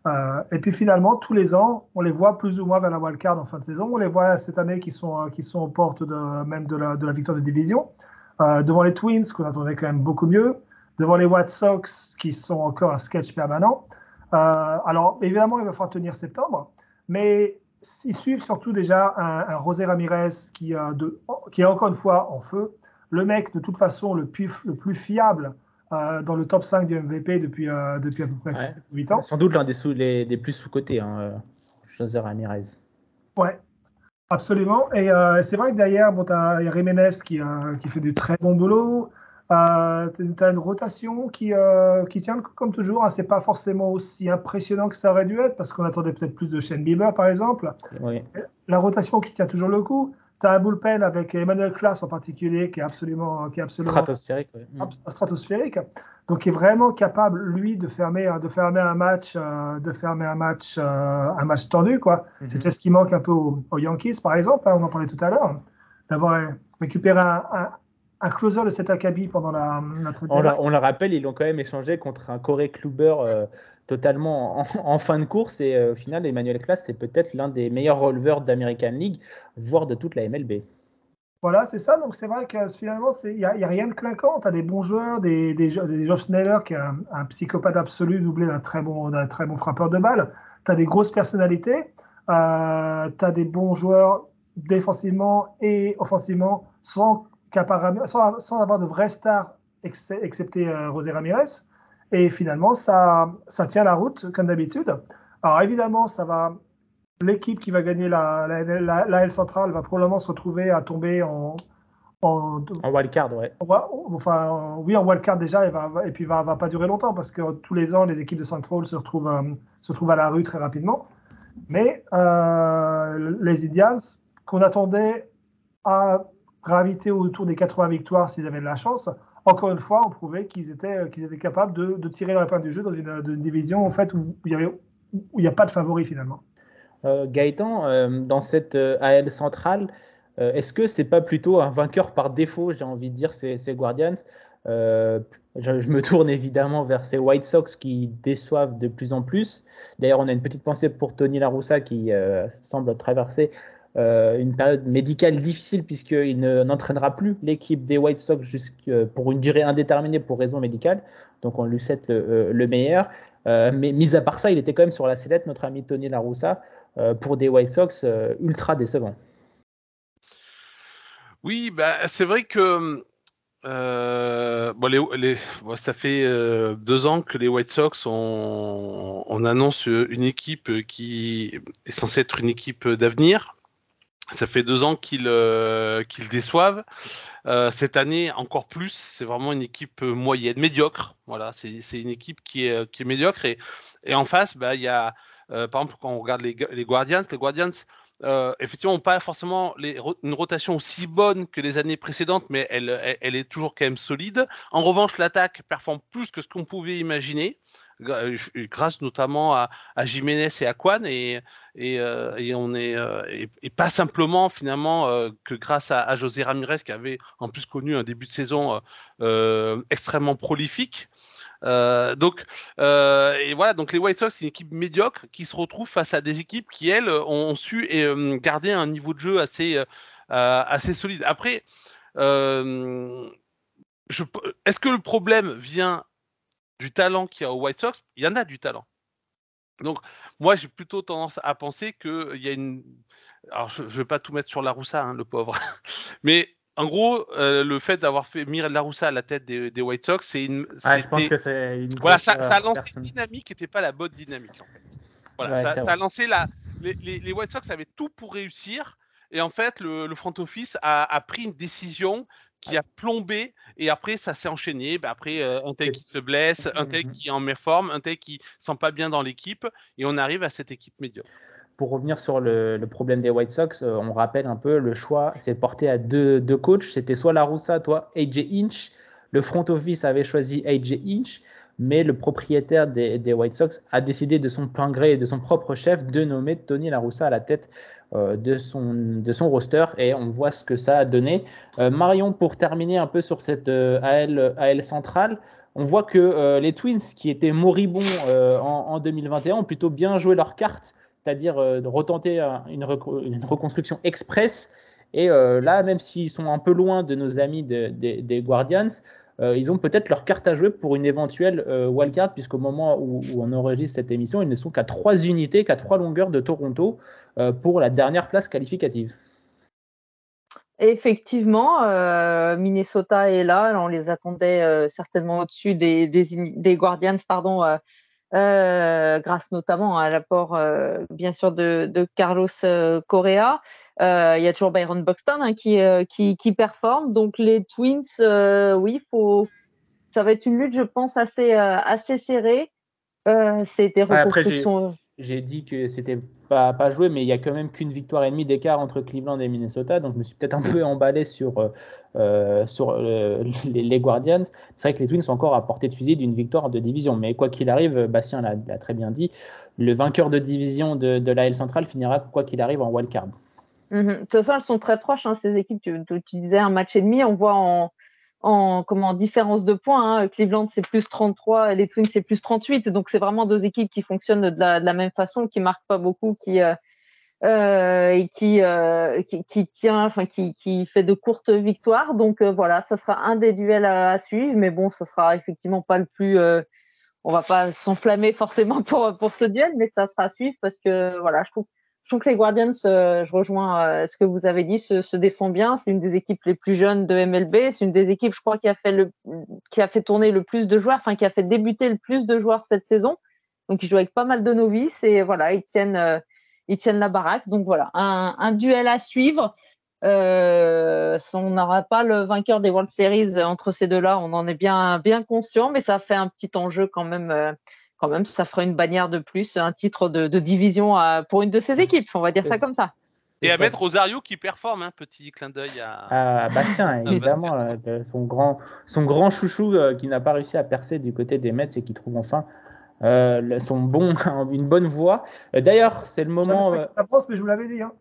[SPEAKER 4] Euh, et puis finalement, tous les ans, on les voit plus ou moins vers la wildcard en fin de saison. On les voit cette année qui sont, euh, qui sont aux portes même de la, de la victoire de division. Euh, devant les Twins, qu'on attendait quand même beaucoup mieux. Devant les White Sox, qui sont encore un sketch permanent. alors, évidemment, il va falloir tenir septembre. Mais ils suivent surtout déjà un, un José Ramirez qui, de, qui est encore une fois en feu. le mec de toute façon le plus, le plus fiable dans le top 5 du MVP depuis, depuis à peu près 8 ans.
[SPEAKER 1] Sans doute l'un des, sous, les, des plus sous-cotés, hein, José Ramirez.
[SPEAKER 4] Ouais, absolument. Et c'est vrai que derrière, bon, il y a Jiménez qui, qui fait du très bon boulot. Euh, tu as une rotation qui, euh, qui tient comme toujours. Hein, c'est pas forcément aussi impressionnant que ça aurait dû être parce qu'on attendait peut-être plus de Shane Bieber par exemple. La rotation qui tient toujours le coup. Tu as un bullpen avec Emmanuel Klaas en particulier qui est absolument, qui est absolument
[SPEAKER 1] stratosphérique.
[SPEAKER 4] stratosphérique. Donc, il est vraiment capable, lui, de fermer, de fermer un match, euh, de fermer un match, euh, un match tendu. quoi. Mm-hmm. C'est ce qui manque un peu aux, Yankees, par exemple. Hein, on en parlait tout à l'heure. D'avoir récupéré un, un closer de cet acabit pendant la, la
[SPEAKER 1] on, on, le rappelle, ils l'ont quand même échangé contre un Corey Kluber euh, totalement en, fin de course. Et euh, au final, Emmanuel Class, c'est peut-être l'un des meilleurs releveurs d'American League, voire de toute la MLB.
[SPEAKER 4] Voilà, c'est ça. Donc c'est vrai que finalement, il n'y a, rien de clinquant. Tu as des bons joueurs, des, des, des Josh Sneller qui est un, psychopathe absolu doublé d'un très, bon, très bon frappeur de balle. Tu as des grosses personnalités. Euh, tu as des bons joueurs défensivement et offensivement sans, avoir de vraies stars, excepté euh, Rosé Ramirez. Et finalement, ça, ça tient la route, comme d'habitude. Alors évidemment, ça va. L'équipe qui va gagner la, la, la, L centrale va probablement se retrouver à tomber en,
[SPEAKER 1] en, en wildcard, ouais.
[SPEAKER 4] Enfin, oui, en wildcard déjà, et, va, et puis va, va pas durer longtemps parce que tous les ans, les équipes de Central se retrouvent, euh, se retrouvent à la rue très rapidement. Mais euh, les Indians, qu'on attendait à gravité autour des 80 victoires s'ils avaient de la chance. Encore une fois, on prouvait qu'ils étaient, qu'ils étaient capables de, tirer leur épingle du jeu dans une, division en fait, où il n'y a pas de favori finalement.
[SPEAKER 1] Euh, Gaëtan, euh, dans cette euh, AL centrale, est-ce que c'est pas plutôt un vainqueur par défaut, j'ai envie de dire, ces, ces Guardians je, je, me tourne évidemment vers ces White Sox qui déçoivent de plus en plus. D'ailleurs, on a une petite pensée pour Tony Laroussa qui semble traverser euh, une période médicale difficile puisqu'il n'entraînera plus l'équipe des White Sox pour une durée indéterminée pour raison médicale. Donc on lui souhaite le, euh, meilleur. Euh, mais mis à part ça, il était quand même sur la sellette, notre ami Tony Laroussa, pour des White Sox ultra décevants.
[SPEAKER 3] Oui, bah, c'est vrai que ça fait deux ans que les White Sox on, on, une équipe qui est censée être une équipe d'avenir. Ça fait deux ans qu'ils euh, déçoivent. Euh, cette année, encore plus, c'est vraiment une équipe euh, moyenne, médiocre. Voilà, c'est une équipe qui est, médiocre. Et, en face, bah, il y a, par exemple, quand on regarde les, les Guardians, les Guardians, effectivement, n'ont pas forcément une rotation aussi bonne que les années précédentes, mais elle, elle, est toujours quand même solide. En revanche, l'attaque performe plus que ce qu'on pouvait imaginer. Euh, grâce notamment à, Jiménez et à Kwan et, euh, et on est euh, et, pas simplement finalement que grâce à, à, José Ramirez qui avait en plus connu un début de saison extrêmement prolifique. donc et voilà donc les White Sox c'est une équipe médiocre qui se retrouve face à des équipes qui elles ont, su garder un niveau de jeu assez assez solide. Après est-ce que le problème vient du talent qu'il y a aux White Sox, il y en a du talent. Donc, moi, j'ai plutôt tendance à penser qu'il y a une. Alors, je ne vais pas tout mettre sur la Roussa, hein, le pauvre. Mais en gros, euh, le fait d'avoir fait Mir Laroussa à la tête des, White Sox, c'est une.
[SPEAKER 1] je pense que c'est une.
[SPEAKER 3] Voilà, ça, a lancé une dynamique qui n'était pas la bonne dynamique, en fait. Voilà, ça, a lancé la. Les, White Sox avaient tout pour réussir. Et en fait, le, front office a, pris une décision qui a plombé et après ça s'est enchaîné. Bah, après euh, un tel qui se blesse, un tel mmh qui est en méforme, un tel qui sent pas bien dans l'équipe et on arrive à cette équipe médiocre.
[SPEAKER 1] Pour revenir sur le, problème des White Sox, euh, on rappelle un peu le choix s'est porté à deux, deux coachs. C'était soit Laroussa, toi AJ Inch. Le front office avait choisi AJ Inch, mais le propriétaire des, des, White Sox a décidé de son plein gré et de son propre chef de nommer Tony Laroussa à la tête de, son, de son roster et on voit ce que ça a donné. Euh, Marion, pour terminer un peu sur cette euh, AL, AL centrale, on voit que les Twins, qui étaient moribonds en, 2021, ont plutôt bien joué leur carte, c'est-à-dire retenter une, reconstruction express. Et là, même s'ils sont un peu loin de nos amis des Guardians, ils ont peut-être leur carte à jouer pour une éventuelle wildcard, puisqu'au moment où, où, on enregistre cette émission, ils ne sont qu'à trois unités, qu'à trois longueurs de Toronto. Euh, pour la dernière place qualificative.
[SPEAKER 2] Effectivement, euh, Minnesota est là. On les attendait euh, certainement au-dessus des, des, Guardians, pardon, euh, grâce notamment à l'apport, bien sûr, de, Carlos Correa. Il y a toujours Byron Buxton hein, qui, qui, qui, performe. Donc les Twins, oui, faut, ça va être une lutte, je pense, assez, assez serrée. C'était reconstruction
[SPEAKER 1] j'ai dit que c'était pas, pas joué, mais il y a quand même qu'une victoire et demie d'écart entre Cleveland et Minnesota, donc je me suis peut-être un peu emballé sur, euh, euh, sur euh, les, Guardians. C'est vrai que les Twins sont encore à portée de fusil d'une victoire de division, mais quoi qu'il arrive, Bastien l'a très bien dit, le vainqueur de division de, de l'AL centrale finira quoi qu'il arrive en wildcard.
[SPEAKER 2] Mm De toute façon, elles sont très proches, hein, ces équipes. Tu, tu, disais un match et demi, on voit en, en comment différence de points. Hein. Cleveland c'est plus 33 et les Twins c'est plus 38. Donc c'est vraiment deux équipes qui fonctionnent de la, même façon, qui marquent pas beaucoup, qui euh, euh, et qui, euh, qui, tient, enfin qui, qui fait de courtes victoires. Donc voilà, ça sera un des duels à, suivre, mais bon, ça sera effectivement pas le plus. on va pas s'enflammer forcément pour pour ce duel, mais ça sera à suivre parce que voilà, je trouve je trouve que les Guardians, euh, je rejoins euh, ce que vous avez dit, se, se défend bien. C'est une des équipes les plus jeunes de MLB. C'est une des équipes, je crois, qui a fait qui a fait tourner le plus de joueurs, enfin qui a fait débuter le plus de joueurs cette saison. Donc ils jouent avec pas mal de novices et voilà, ils tiennent, euh, ils tiennent la baraque. Donc voilà, un, duel à suivre. On n'aura pas le vainqueur des World Series entre ces deux-là, on en est bien, bien conscient, mais ça fait un petit enjeu quand même quand même, ça fera une bannière de plus, un titre de, division pour une de ces équipes. On va dire ça comme ça.
[SPEAKER 3] Et à mettre Rosario qui performe, un petit clin d'œil
[SPEAKER 1] à... Bastien, évidemment, euh, son, grand, son grand chouchou euh, qui n'a pas réussi à percer du côté des Mets et qui trouve enfin euh, son bon, une bonne voix. D'ailleurs, c'est le moment.
[SPEAKER 4] Ça France, mais je vous l'avais dit. Hein.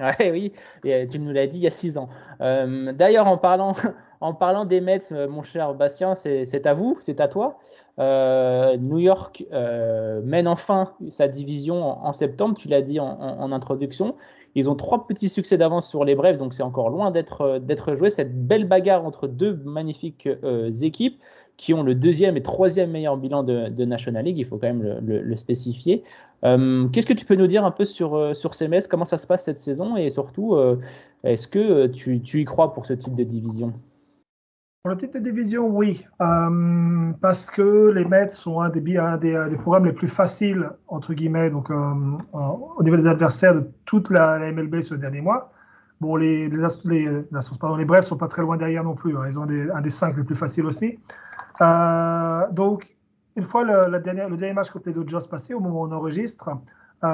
[SPEAKER 1] Ouais, oui, et, tu nous l'as dit il y a six ans. D'ailleurs, en parlant, en parlant des Mets, mon cher Bastien, c'est à vous, c'est à toi. Euh, New York euh, mène enfin sa division en, septembre, tu l'as dit en, introduction. Ils ont trois petits succès d'avance sur les Braves, donc c'est encore loin d'être joué. Cette belle bagarre entre deux magnifiques euh, équipes qui ont le deuxième et troisième meilleur bilan de, National League, il faut quand même le, spécifier. Qu'est-ce que tu peux nous dire un peu sur, sur ces messes Comment ça se passe cette saison? Et surtout, est-ce que tu, tu y crois pour ce type de division?
[SPEAKER 4] Pour le titre de division, oui, euh, parce que les Mets sont un des, programmes les plus faciles, entre guillemets, donc, euh, au niveau des adversaires de toute la, MLB ce dernier mois. Bon, les, les, les, les Braves sont pas très loin derrière non plus, hein. ils ont un des cinq les plus faciles aussi. Euh, donc, une fois le, le, dernier, le, dernier, match contre les Dodgers passé, au moment où on enregistre,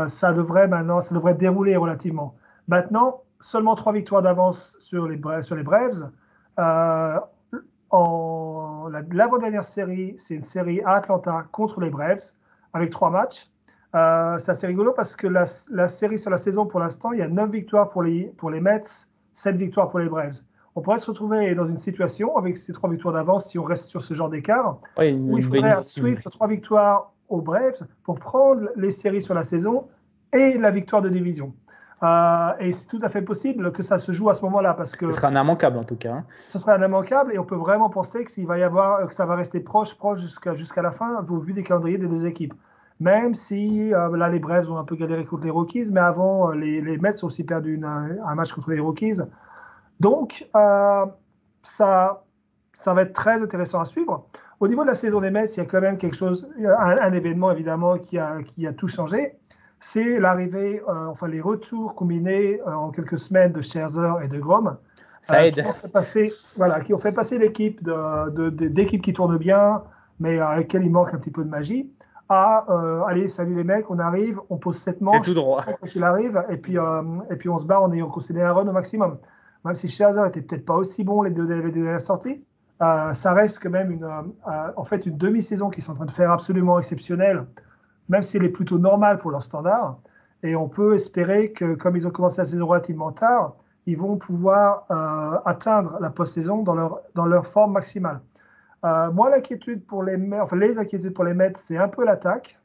[SPEAKER 4] ça devrait maintenant, ça devrait dérouler relativement. Maintenant, seulement trois victoires d'avance sur les, sur les Braves. Euh, l'avant-dernière série, c'est une série à Atlanta contre les Braves avec trois matchs. Euh, c'est assez rigolo parce que la, série sur la saison, pour l'instant, il y a 9 victoires pour les, pour les Mets, 7 victoires pour les Braves. On pourrait se retrouver dans une situation avec ces trois victoires d'avance si on reste sur ce genre d'écart, où il faudrait suivre ces trois victoires aux Braves pour prendre les séries sur la saison et la victoire de division. Euh, et c'est tout à fait possible que ça se joue à ce moment-là parce que.
[SPEAKER 1] Ce sera un immanquable en tout cas. Hein.
[SPEAKER 4] Ce sera un immanquable et on peut vraiment penser que s'il va y avoir, que ça va rester proche, proche jusqu'à jusqu'à la fin, au vu des calendriers des deux équipes. Même si euh, là les Braves ont un peu galéré contre les Rockies, mais avant euh, les, les Mets ont aussi perdu un match contre les Rockies. Donc ça, ça va être très intéressant à suivre. Au niveau de la saison des Mets, il y a quand même quelque chose, un, un événement évidemment qui a, qui a tout changé c'est l'arrivée, euh, enfin les retours combinés euh, en quelques semaines de Scherzer et de Grom.
[SPEAKER 1] Ça euh, aide.
[SPEAKER 4] Qui ont fait passer, voilà, qui ont fait passer l'équipe d'équipes qui tournent bien, mais avec lesquelles il manque un petit peu de magie, à allez, salut les mecs, on arrive, on pose cette manches.
[SPEAKER 1] C'est tout droit.
[SPEAKER 4] Il arrive, et puis, et puis on se bat en ayant considéré un run au maximum. Même si Scherzer était peut-être pas aussi bon les deux, les deux la sortie, ça reste quand même une, en fait une demi-saison qu'ils sont en train de faire absolument exceptionnelle même si elle est plutôt normale pour leur standard. Et on peut espérer que, comme ils ont commencé la saison relativement tard, ils vont pouvoir euh, atteindre la post-saison dans leur, dans leur forme maximale. Euh, moi, l'inquiétude pour les, enfin, les inquiétudes pour les Mets, c'est un peu l'attaque,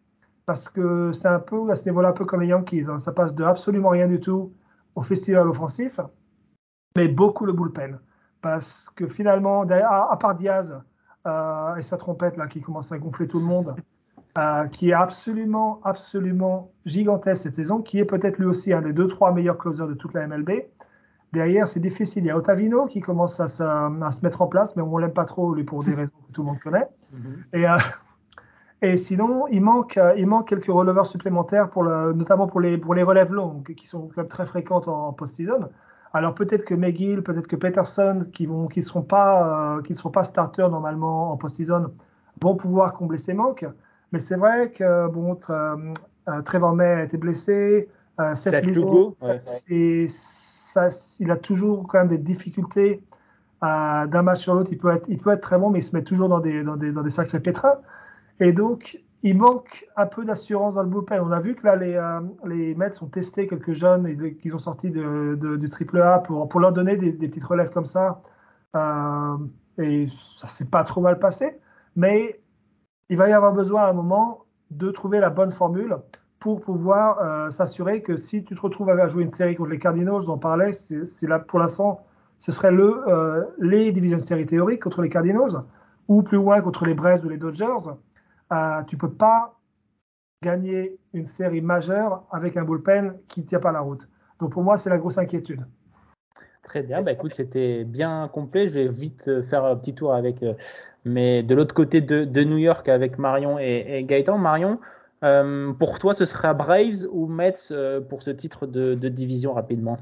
[SPEAKER 4] parce que c'est un peu à ce niveau-là, un peu comme les Yankees. Hein. ça passe de absolument rien du tout au festival offensif, mais beaucoup le bullpen. Parce que finalement, à, part Diaz euh, et sa trompette là, qui commence à gonfler tout le monde, euh, qui est absolument, absolument gigantesque cette saison, qui est peut-être lui aussi un des deux, trois meilleurs closers de toute la MLB. Derrière, c'est difficile. Il y a Otavino qui commence à se, à se mettre en place, mais on ne l'aime pas trop, lui, pour des raisons que tout le monde connaît. Mhm. Et, euh, et sinon, il manque, euh, il manque quelques releveurs supplémentaires, pour le, notamment pour les, pour les relèves longues, qui sont très fréquentes en, post-season. Alors peut-être que McGill, peut-être que Peterson, qui ne qui seront, pas, euh, qui seront pas starters normalement en post-season, vont pouvoir combler ces manques. Mais c'est vrai que bon, Trevor May a été blessé.
[SPEAKER 1] Seth Lugo,
[SPEAKER 4] c'est il a toujours quand même des difficultés d'un match sur l'autre. Il, peut être, il peut être très bon, mais il se met toujours dans des, dans des, dans des sacrés pétrins. Et donc, il manque un peu d'assurance dans le bullpen. On a vu que là, les, euh, les Mets ont testé quelques jeunes qu'ils ont sortis de, du triple A pour, pour leur donner des, petites relèves comme ça. Euh, et ça s'est pas trop mal passé. Mais il va y avoir besoin à un moment de trouver la bonne formule pour pouvoir euh, s'assurer que si tu te retrouves à jouer une série contre les Cardinals, j'en parlais, c'est là pour l'instant, ce serait le, euh, les divisions de série théoriques contre les Cardinals, ou plus loin contre les Braves ou les Dodgers. Euh, tu peux pas gagner une série majeure avec un bullpen qui ne tient pas la route. Donc pour moi, c'est la grosse inquiétude.
[SPEAKER 1] Très bien, bah écoute, c'était bien complet. Je vais vite faire un petit tour avec, mais de l'autre côté de, New York avec Marion et, Gaëtan. Marion, euh, pour toi, ce sera Braves ou Mets euh, pour ce titre de, division rapidement?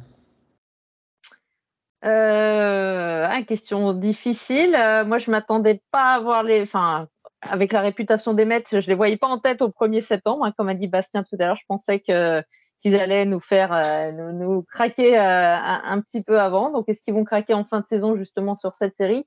[SPEAKER 2] Euh, Question difficile. Moi, je m'attendais pas à voir les. Enfin, avec la réputation des Mets, je les voyais pas en tête au 1er septembre. Hein, comme a dit Bastien tout à l'heure, je pensais qu'ils allaient nous faire nous, craquer un, petit peu avant. Donc, est-ce qu'ils vont craquer en fin de saison justement sur cette série?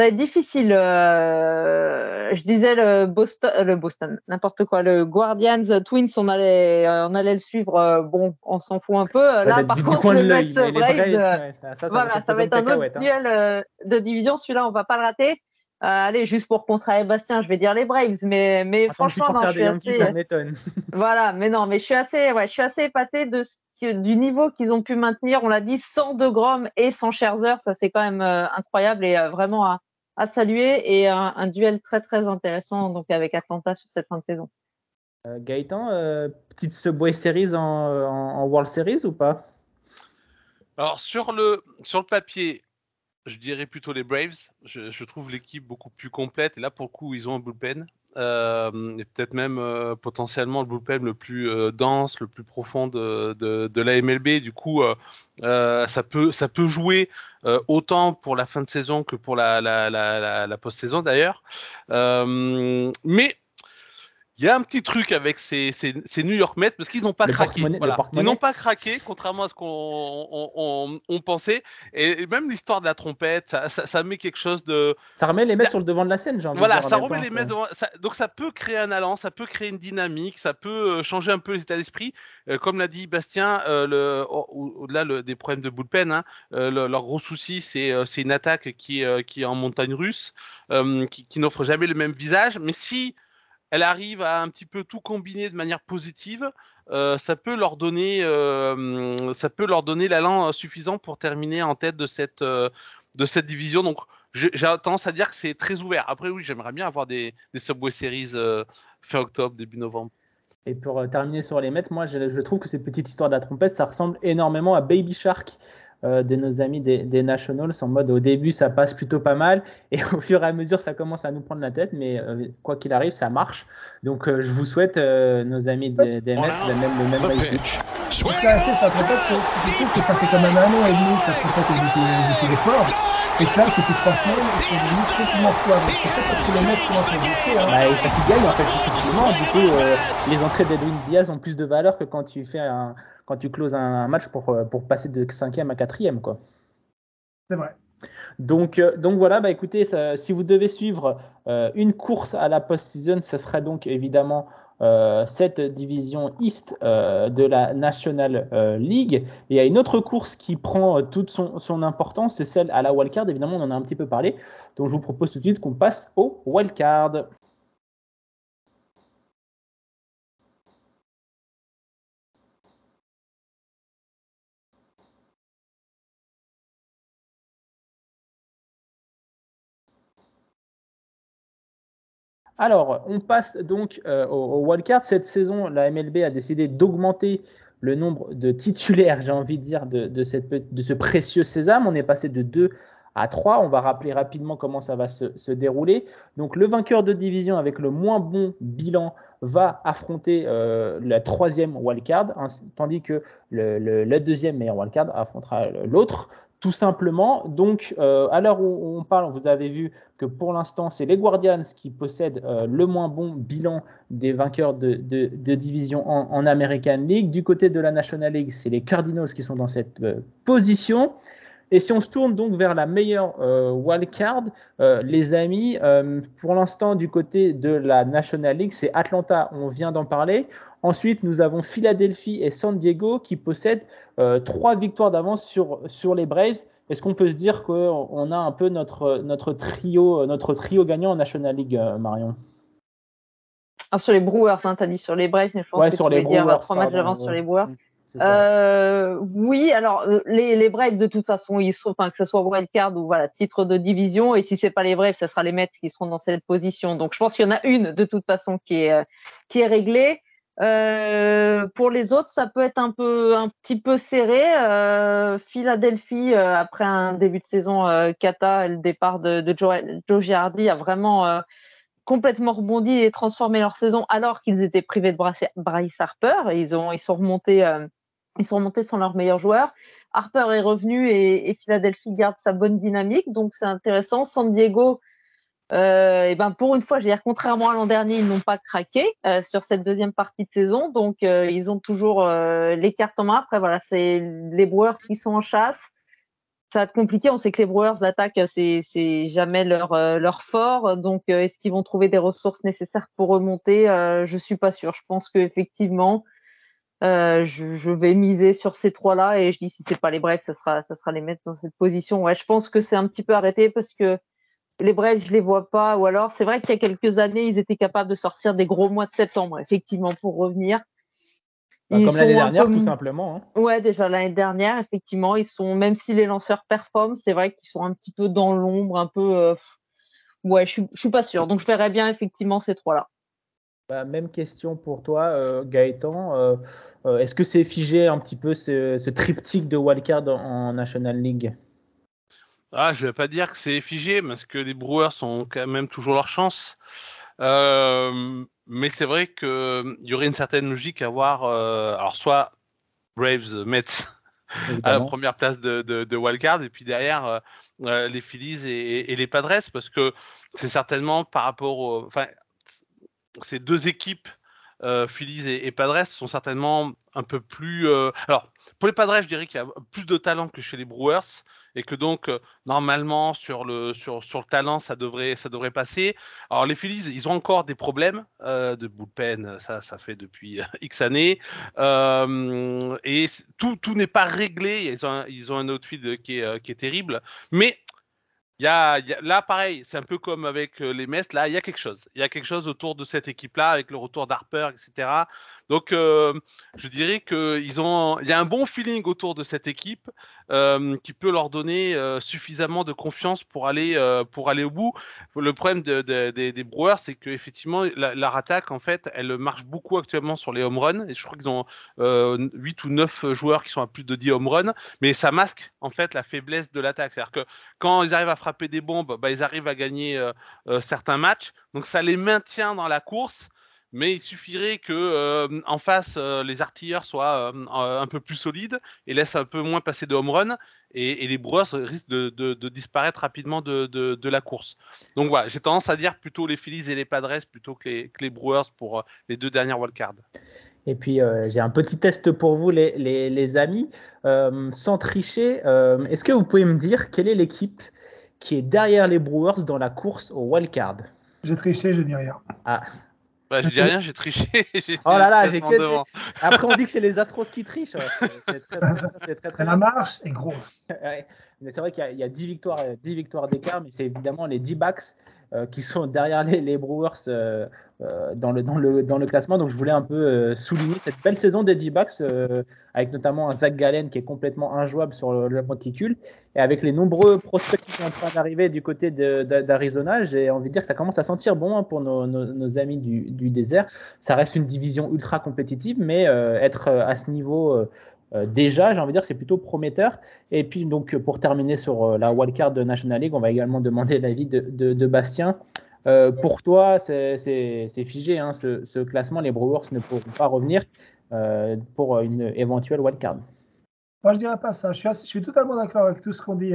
[SPEAKER 2] Ça va être difficile. Euh, je disais le Boston, le Boston, n'importe quoi, le Guardians Twins, on allait, euh, on allait le suivre. Euh, bon, on s'en fout un peu. Là, par contre, le Mets Braves, ça, voilà, ça, va être un autre hein. duel de division. Celui-là, on va pas le rater. allez, juste pour contrer Bastien, je vais dire les Braves, mais, mais franchement, non, je suis assez. Ça voilà, mais non, mais je suis assez, ouais, je suis assez épaté de du niveau qu'ils ont pu maintenir. On l'a dit, sans De Grom et sans Scherzer, ça c'est quand même incroyable et vraiment à, à saluer et un, duel très très intéressant donc avec Atlanta sur cette fin de saison.
[SPEAKER 1] Euh, Gaëtan, euh, petite Subway Series en, World Series ou pas?
[SPEAKER 3] Alors sur le, sur le papier, je dirais plutôt les Braves. Je, trouve l'équipe beaucoup plus complète et là pour le coup ils ont un bullpen. Euh, et peut-être même potentiellement le bullpen le plus dense, le plus profond de, de, la MLB. Du coup, ça, peut, ça peut jouer euh, autant pour la fin de saison que pour la, post-saison d'ailleurs. Euh, mais il y a un petit truc avec ces, ces, ces New York Mets parce qu'ils n'ont pas craqué. Voilà. Ils n'ont pas craqué, contrairement à ce qu'on on, on, pensait. Et même l'histoire de la trompette, ça, ça, ça, met quelque chose de.
[SPEAKER 1] Ça remet les Mets sur le devant de la scène, genre.
[SPEAKER 3] Voilà, ça remet les Mets devant. donc ça peut créer un allant, ça peut créer une dynamique, ça peut euh, changer un peu les états d'esprit. Euh, comme l'a dit Bastien, euh, au-delà des problèmes de bullpen, hein, euh, leur gros souci, c'est une attaque qui, qui est en montagne russe, qui, qui n'offre jamais le même visage. Mais si elle arrive à un petit peu tout combiner de manière positive, euh, ça peut leur donner, euh, ça peut leur donner l'allant suffisant pour terminer en tête de cette, euh, de cette division. Donc, j'ai tendance à dire que c'est très ouvert. Après, oui, j'aimerais bien avoir des, des Subway Series fin octobre, début novembre.
[SPEAKER 1] Et pour terminer sur les Mets, moi, je, je trouve que cette petite histoire de la trompette, ça ressemble énormément à Baby Shark euh, de nos amis des, des, Nationals en mode au début ça passe plutôt pas mal et au fur et à mesure ça commence à nous prendre la tête mais euh, quoi qu'il arrive ça marche. Donc euh, je vous souhaite nos amis des, des MS la même, le même réussite.
[SPEAKER 4] Je trouve que ça fait quand même un an et demi fait que des efforts et que là c'était trois semaines et c'est devenu complètement foireux. C'est peut-être parce que les mecs commencent à blesser. Hein.
[SPEAKER 1] Bah, parce qu'ils gagnent en fait effectivement du coup les entrées d'Edwin Diaz ont plus de valeur que quand tu fais un quand tu closes un, match pour, euh, pour passer de 5e à 4e. Quoi.
[SPEAKER 4] C'est vrai.
[SPEAKER 1] Donc, euh, donc voilà, bah écoutez, si vous devez suivre euh, une course à la post-season, ce serait donc évidemment cette division East de la National League. Et il y a une autre course qui prend toute son, son importance, c'est celle à la wildcard. Évidemment, on en a un petit peu parlé. Donc je vous propose tout de suite qu'on passe au wildcard. Alors, on passe donc euh, au, wildcard. Cette saison, la MLB a décidé d'augmenter le nombre de titulaires, j'ai envie de dire, de, ce précieux sésame. On est passé de 2 à 3. On va rappeler rapidement comment ça va se, dérouler. Donc le vainqueur de division avec le moins bon bilan va affronter euh, la troisième wildcard, hein, tandis que le, deuxième meilleur wildcard affrontera l'autre. Tout simplement, donc euh, à l'heure où on parle, vous avez vu que pour l'instant, c'est les Guardians qui possèdent euh, le moins bon bilan des vainqueurs de, division en, American League. Du côté de la National League, c'est les Cardinals qui sont dans cette position. Et si on se tourne donc vers la meilleure euh, wildcard, euh, les amis, euh, pour l'instant du côté de la National League, c'est Atlanta, on vient d'en parler. Ensuite, nous avons Philadelphie et San Diego qui possèdent trois victoires d'avance sur, sur les Braves. Est-ce qu'on peut se dire qu'on a un peu notre, notre, trio, notre trio gagnant en National League, Marion?
[SPEAKER 2] Ah, Sur les Brewers, hein, tu as dit sur les Braves, je pense
[SPEAKER 1] ouais, sur les Brewers,
[SPEAKER 2] trois matchs d'avance sur les Brewers. Euh, oui, alors euh, les, les Braves de toute façon, ils sont, enfin que ce soit wildcard ou voilà titre de division, et si c'est pas les Braves, ce sera les Mets qui seront dans cette position. Donc je pense qu'il y en a une de toute façon qui est euh, qui est réglée. Euh, pour les autres, ça peut être un peu un petit peu serré. Euh, Philadelphie, après un début de saison cata, le départ de, de Joe, Joe Girardi a vraiment complètement rebondi et transformé leur saison alors qu'ils étaient privés de Bryce Harper. ils ont ils sont remontés ils sont remontés sans leur meilleur joueur. Harper est revenu et, Philadelphie garde sa bonne dynamique, donc c'est intéressant. San Diego, euh, et ben pour une fois, je veux dire, contrairement à l'an dernier, ils n'ont pas craqué euh, sur cette deuxième partie de saison, donc euh, ils ont toujours les cartes en main. Après, voilà, c'est les Brewers qui sont en chasse. Ça va être compliqué. On sait que les Brewers l'attaque, c'est c'est jamais leur leur fort. Donc, est-ce qu'ils vont trouver des ressources nécessaires pour remonter? Je suis pas sûre. Je pense qu'effectivement, euh, je, vais miser sur ces trois-là et je dis si c'est pas les Braves, ça sera, ça sera les mettre dans cette position. Ouais, je pense que c'est un petit peu arrêté parce que les Braves, je les vois pas. Ou alors, c'est vrai qu'il y a quelques années, ils étaient capables de sortir des gros mois de septembre, effectivement, pour revenir.
[SPEAKER 1] Bah, comme l'année dernière, tout simplement. Hein.
[SPEAKER 2] Ouais, déjà l'année dernière, effectivement, ils sont, même si les lanceurs performent, c'est vrai qu'ils sont un petit peu dans l'ombre, un peu. Euh, ouais, je suis, je suis pas sûr. Donc, je verrais bien effectivement ces trois-là.
[SPEAKER 1] Bah, même question pour toi, euh, Gaëtan. Euh, euh, est-ce que c'est figé un petit peu ce, triptyque de wildcard en, National League?
[SPEAKER 3] Ah, Je ne vais pas dire que c'est figé, parce que les Brewers ont quand même toujours leur chance. mais c'est vrai qu'il y aurait une certaine logique à voir, alors soit Braves, Mets à la première place de, de, wildcard, et puis derrière les Phillies et, les Padres, parce que c'est certainement par rapport au ces deux équipes, euh, Phillies et, Padres, sont certainement un peu plus. Euh, alors, pour les Padres, je dirais qu'il y a plus de talent que chez les Brewers et que donc euh, normalement sur le sur, sur le talent ça devrait ça devrait passer. Alors les Phillies ils ont encore des problèmes de bullpen ça ça fait depuis X années et tout, tout n'est pas réglé ils ont un, ils ont un outfield qui est qui est terrible mais y a, là, pareil, c'est un peu comme avec euh, les Mets. Là, il y a quelque chose. Il y a quelque chose autour de cette équipe-là, avec le retour d'Harper, etc. Donc, euh, je dirais qu'il ont, il y a un bon feeling autour de cette équipe euh, qui peut leur donner euh, suffisamment de confiance pour aller, pour aller au bout. Le problème des Brewers, c'est qu'effectivement, leur attaque, en fait, elle marche beaucoup actuellement sur les home runs. Et je crois qu'ils ont 8 ou 9 joueurs qui sont à plus de 10 home runs. Mais ça masque, en fait, la faiblesse de l'attaque. C'est-à-dire que quand ils arrivent à frapper des bombes, bah, ils arrivent à gagner certains matchs. Donc, ça les maintient dans la course mais il suffirait que euh, en face euh, les artilleurs soient euh, un peu plus solides et laissent un peu moins passer de home run et, les Brewers risquent de, disparaître rapidement de, la course. Donc voilà, j'ai tendance à dire plutôt les Phillies et les Padres plutôt que les, que les Brewers pour les deux dernières wildcards.
[SPEAKER 1] Et puis j'ai un petit test pour vous les, les amis. sans tricher, est-ce que vous pouvez me dire quelle est l'équipe qui est derrière les Brewers dans la course au wildcard
[SPEAKER 4] J'ai triché, je dis rien.
[SPEAKER 3] Ah, bah, je dis rien, j'ai triché.
[SPEAKER 1] oh là là, j'ai que. Après, on dit que c'est les Astros qui trichent.
[SPEAKER 4] C'est très, très, très, La marche est grosse.
[SPEAKER 1] Mais c'est vrai qu'il y, a 10 victoires, 10 victoires d'écart, mais c'est évidemment les 10 backs euh, qui sont derrière les, Brewers euh, dans, le, dans, le, dans le classement. Donc je voulais un peu euh, souligner cette belle saison des D-backs, avec notamment un Zach Gallen qui est complètement injouable sur le, monticule. Et avec les nombreux prospects qui sont en train d'arriver du côté d'Arizona, j'ai envie de dire que ça commence à sentir bon hein, pour nos, nos, amis du, du, désert. Ça reste une division ultra compétitive, mais être à ce niveau euh, déjà, j'ai envie de dire, c'est plutôt prometteur. Et puis, donc, pour terminer sur euh, la wildcard de National League, on va également demander l'avis de, de, Bastien. Euh, pour toi, c'est figé, hein, ce, classement. Les Brewers ne pourront pas revenir pour une éventuelle wildcard.
[SPEAKER 4] Moi, je dirais pas ça. Je suis, totalement d'accord avec tout ce qu'ont dit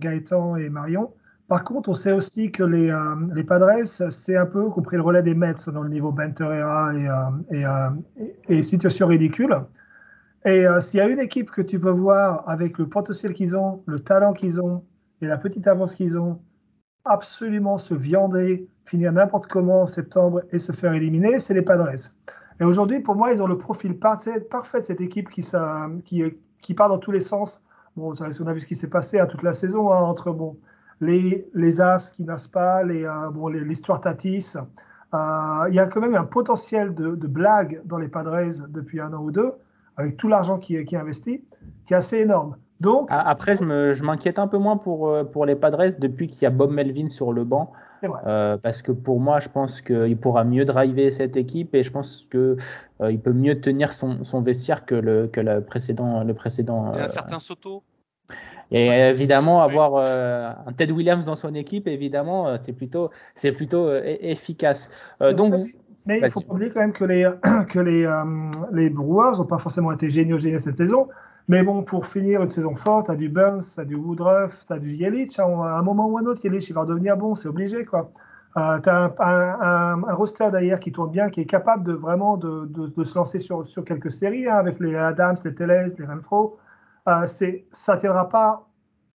[SPEAKER 4] Gaëtan et Marion. Par contre, on sait aussi que les, Padres, c'est un peu compris le relais des Mets dans le niveau Benterera et, et, situation ridicule. Et euh, s'il y a une équipe que tu peux voir avec le potentiel qu'ils ont, le talent qu'ils ont et la petite avance qu'ils ont, absolument se viander, finir n'importe comment en septembre et se faire éliminer, c'est les Padres. Et aujourd'hui, pour moi, ils ont le profil parfait, parfait de cette équipe qui, ça, qui, part dans tous les sens. Bon, on a vu ce qui s'est passé à toute la saison hein, entre bon, les, les As qui naissent pas, les, euh, bon, l'histoire Tatis. Euh, il y a quand même un potentiel de, blague dans les Padres depuis un an ou deux avec tout l'argent qui, est investi, qui est assez énorme. Donc,
[SPEAKER 1] Après, je m'inquiète un peu moins pour, euh, pour les Padres depuis qu'il y a Bob Melvin sur le banc. Euh, parce que pour moi, je pense qu'il pourra mieux driver cette équipe et je pense qu'il euh, il peut mieux tenir son, son, vestiaire que le, que le précédent. Le précédent
[SPEAKER 3] Il y a un certain Soto.
[SPEAKER 1] Et évidemment, avoir un Ted Williams dans son équipe, évidemment, c'est plutôt, c'est plutôt efficace. donc,
[SPEAKER 4] mais il faut pas oublier quand même que les, que les, euh, les Brewers n'ont pas forcément été géniaux, géniaux cette saison. Mais bon, pour finir une saison forte, tu as du Burns, tu as du Woodruff, tu as du Yelich. À un moment ou un autre, Yelich il va redevenir bon, c'est obligé. quoi. Euh, tu as un, roster d'ailleurs qui tourne bien, qui est capable de vraiment de, se lancer sur, sur quelques séries hein, avec les Adams, les Teles, les Renfro. Euh, ça tiendra pas,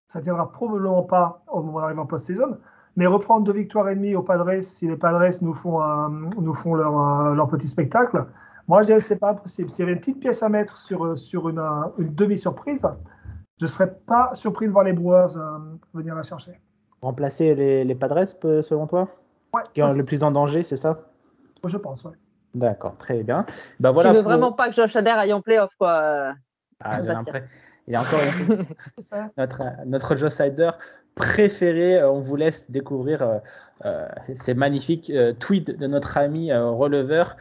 [SPEAKER 4] ça tiendra probablement pas au moment d'arriver en post-saison. Mais reprendre deux victoires et demie aux Padres, si les Padres nous font, nous font leur, euh, leur, petit spectacle, moi je dirais que ce n'est pas possible. S'il y avait une petite pièce à mettre sur, euh, sur une, euh, une demi-surprise, je ne serais pas surpris de voir les Brewers venir la chercher.
[SPEAKER 1] Remplacer les, les Padres, selon toi?
[SPEAKER 4] Ouais,
[SPEAKER 1] Qui ont le plus en danger, c'est ça?
[SPEAKER 4] Je pense, oui.
[SPEAKER 1] D'accord, très bien.
[SPEAKER 2] Ben voilà tu veux vraiment pas que Josh Adair aille en playoff, quoi.
[SPEAKER 1] Ah, il y a encore notre, notre Josh Adair préféré. Euh, on vous laisse découvrir euh, euh, ces magnifiques tweets de notre ami releveur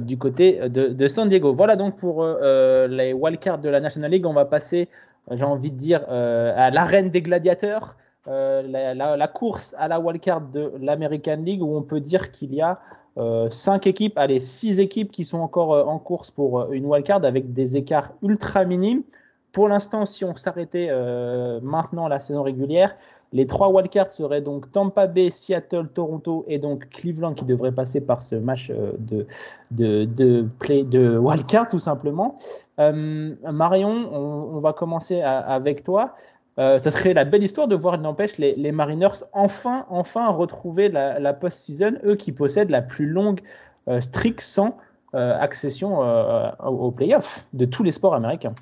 [SPEAKER 1] du côté de, San Diego. Voilà donc pour les wildcards de la National League. On va passer, j'ai envie de dire, à l'arène des gladiateurs. La, course à la wildcard de l'American League où on peut dire qu'il y a cinq équipes, allez, six équipes qui sont encore en course pour une wildcard avec des écarts ultra minimes. Pour l'instant, si on s'arrêtait euh, maintenant la saison régulière, les trois wildcards seraient donc Tampa Bay, Seattle, Toronto et donc Cleveland qui devrait passer par ce match euh, de, de, play, de wildcard tout simplement. Euh, Marion, on, va commencer avec toi. ça serait la belle histoire de voir, n'empêche, les, les, Mariners enfin, enfin retrouver la, la post-season, eux qui possèdent la plus longue streak sans accession aux playoffs de tous les sports américains.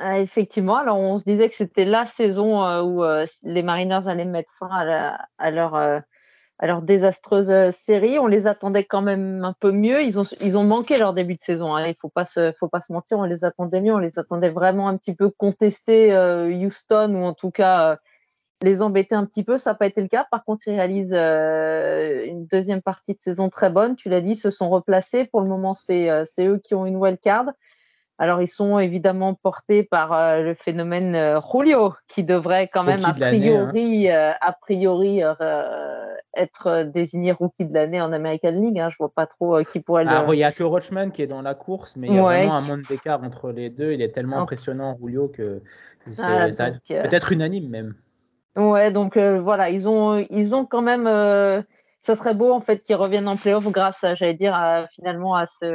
[SPEAKER 2] Ah, effectivement, alors on se disait que c'était la saison euh, où euh, les Mariners allaient mettre fin à, leur, euh, désastreuse série. On les attendait quand même un peu mieux. Ils ont, ils manqué leur début de saison. Hein. Il faut faut pas se mentir. On les attendait mieux. On les attendait vraiment un petit peu contester Houston ou en tout cas les embêter un petit peu. Ça n'a pas été le cas. Par contre, ils réalisent une deuxième partie de saison très bonne. Tu l'as dit, se sont replacés. Pour le moment, c'est eux qui ont une wild card. Alors, ils sont évidemment portés par euh, le phénomène euh, Julio, qui devrait quand même, a priori, hein. euh, a priori être désigné rookie de l'année en American League. Hein. Je vois pas trop qui pourrait le.
[SPEAKER 1] Alors, il n'y a que Rochman qui est dans la course, mais il y a vraiment un monde d'écart entre les deux. Il est tellement impressionnant, Julio, que c'est peut-être unanime même.
[SPEAKER 2] Ouais, donc voilà, ils ont, ils ont quand même ça serait beau en fait qu'ils reviennent en playoff grâce, j'allais dire, finalement à ce,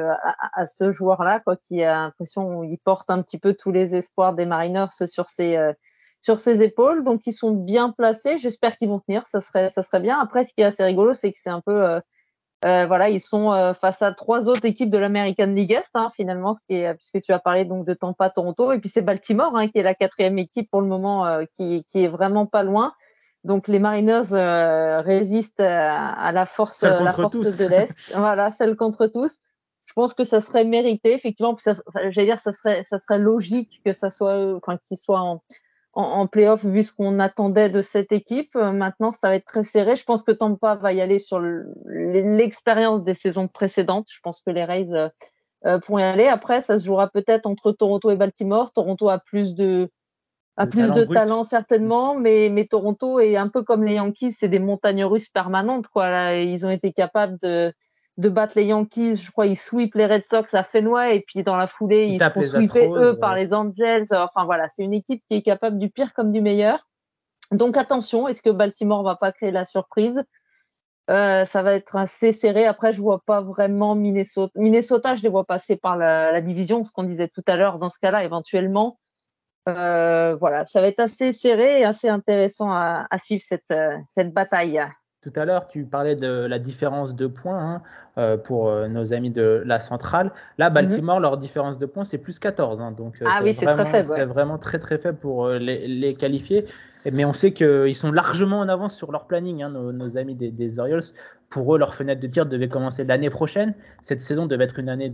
[SPEAKER 2] à, ce joueur-là, quoi, qui a l'impression qu'il porte un petit peu tous les espoirs des Mariners sur ses, euh, sur ses épaules. Donc ils sont bien placés. J'espère qu'ils vont tenir. Ça serait, ça serait bien. Après, ce qui est assez rigolo, c'est que c'est un peu, euh, euh, voilà, ils sont face à trois autres équipes de l'American League Est, hein, finalement, ce qui est, puisque tu as parlé donc de Tampa, Toronto, et puis c'est Baltimore hein, qui est la quatrième équipe pour le moment, qui, qui est vraiment pas loin. Donc les Mariners résistent à, la force, la force de l'Est. voilà, celle contre tous. Je pense que ça serait mérité, effectivement. J'allais dire, ça serait, ça serait logique que ça soit, enfin, qu'ils soient en, en, playoff vu ce qu'on attendait de cette équipe. Euh, maintenant, ça va être très serré. Je pense que Tampa va y aller sur l'expérience des saisons précédentes. Je pense que les Rays euh, euh, pourront y aller. Après, ça se jouera peut-être entre Toronto et Baltimore. Toronto a plus de a plus talent de talent certainement, mais, mais Toronto est un peu comme les Yankees, c'est des montagnes russes permanentes. Quoi. ils ont été capables de, de battre les Yankees. Je crois ils sweep les Red Sox à Fenway et puis dans la foulée ils, ils sont sweepés eux par les Angels. Enfin voilà, c'est une équipe qui est capable du pire comme du meilleur. Donc attention, est-ce que Baltimore va pas créer la surprise? Euh, ça va être assez serré. Après, je vois pas vraiment Minnesota. Minnesota, je les vois passer par la, division, ce qu'on disait tout à l'heure. Dans ce cas-là, éventuellement, euh, voilà, ça va être assez serré et assez intéressant à, suivre cette, euh, cette bataille.
[SPEAKER 1] Tout à l'heure, tu parlais de la différence de points hein, euh, pour nos amis de la centrale. Là, mhm. Baltimore, leur différence de points, c'est plus 14. Hein, donc,
[SPEAKER 2] ah oui, c'est très faible.
[SPEAKER 1] C'est vraiment très très faible pour les, les, qualifier. Mais on sait qu'ils sont largement en avance sur leur planning, hein, nos, amis des, Orioles. Pour eux, leur fenêtre de tir devait commencer l'année prochaine. Cette saison devait être une année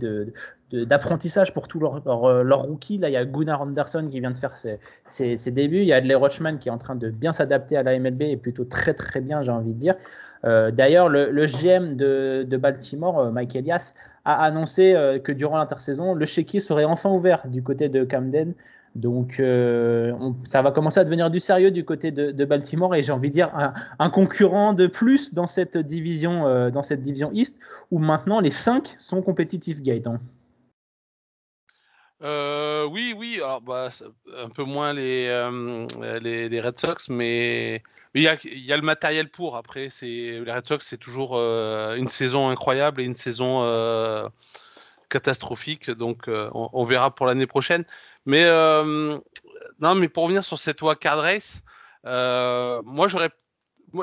[SPEAKER 1] d'apprentissage de, pour tous leurs leur, rookies. Là, il y a Gunnar Anderson qui vient de faire ses, ses, débuts. Il y a Adley Rochman qui est en train de bien s'adapter à la MLB et plutôt très très bien, j'ai envie de dire. Euh, d'ailleurs, le, GM de, de Baltimore, euh, Mike Elias, a annoncé euh, que durant l'intersaison, le chéquier serait enfin ouvert du côté de Camden. Donc euh, ça va commencer à devenir du sérieux du côté de, Baltimore et j'ai envie de dire un, concurrent de plus dans cette division euh, dans cette division East où maintenant les cinq sont compétitifs Gaëtan.
[SPEAKER 3] Euh, oui, oui, alors bah, un peu moins les, les, Red Sox, mais il y a, le matériel pour. Après, les Red Sox, c'est toujours une saison incroyable et une saison catastrophique, donc on, verra pour l'année prochaine. Mais euh, non, mais pour revenir sur cette card race, euh, moi j'aurais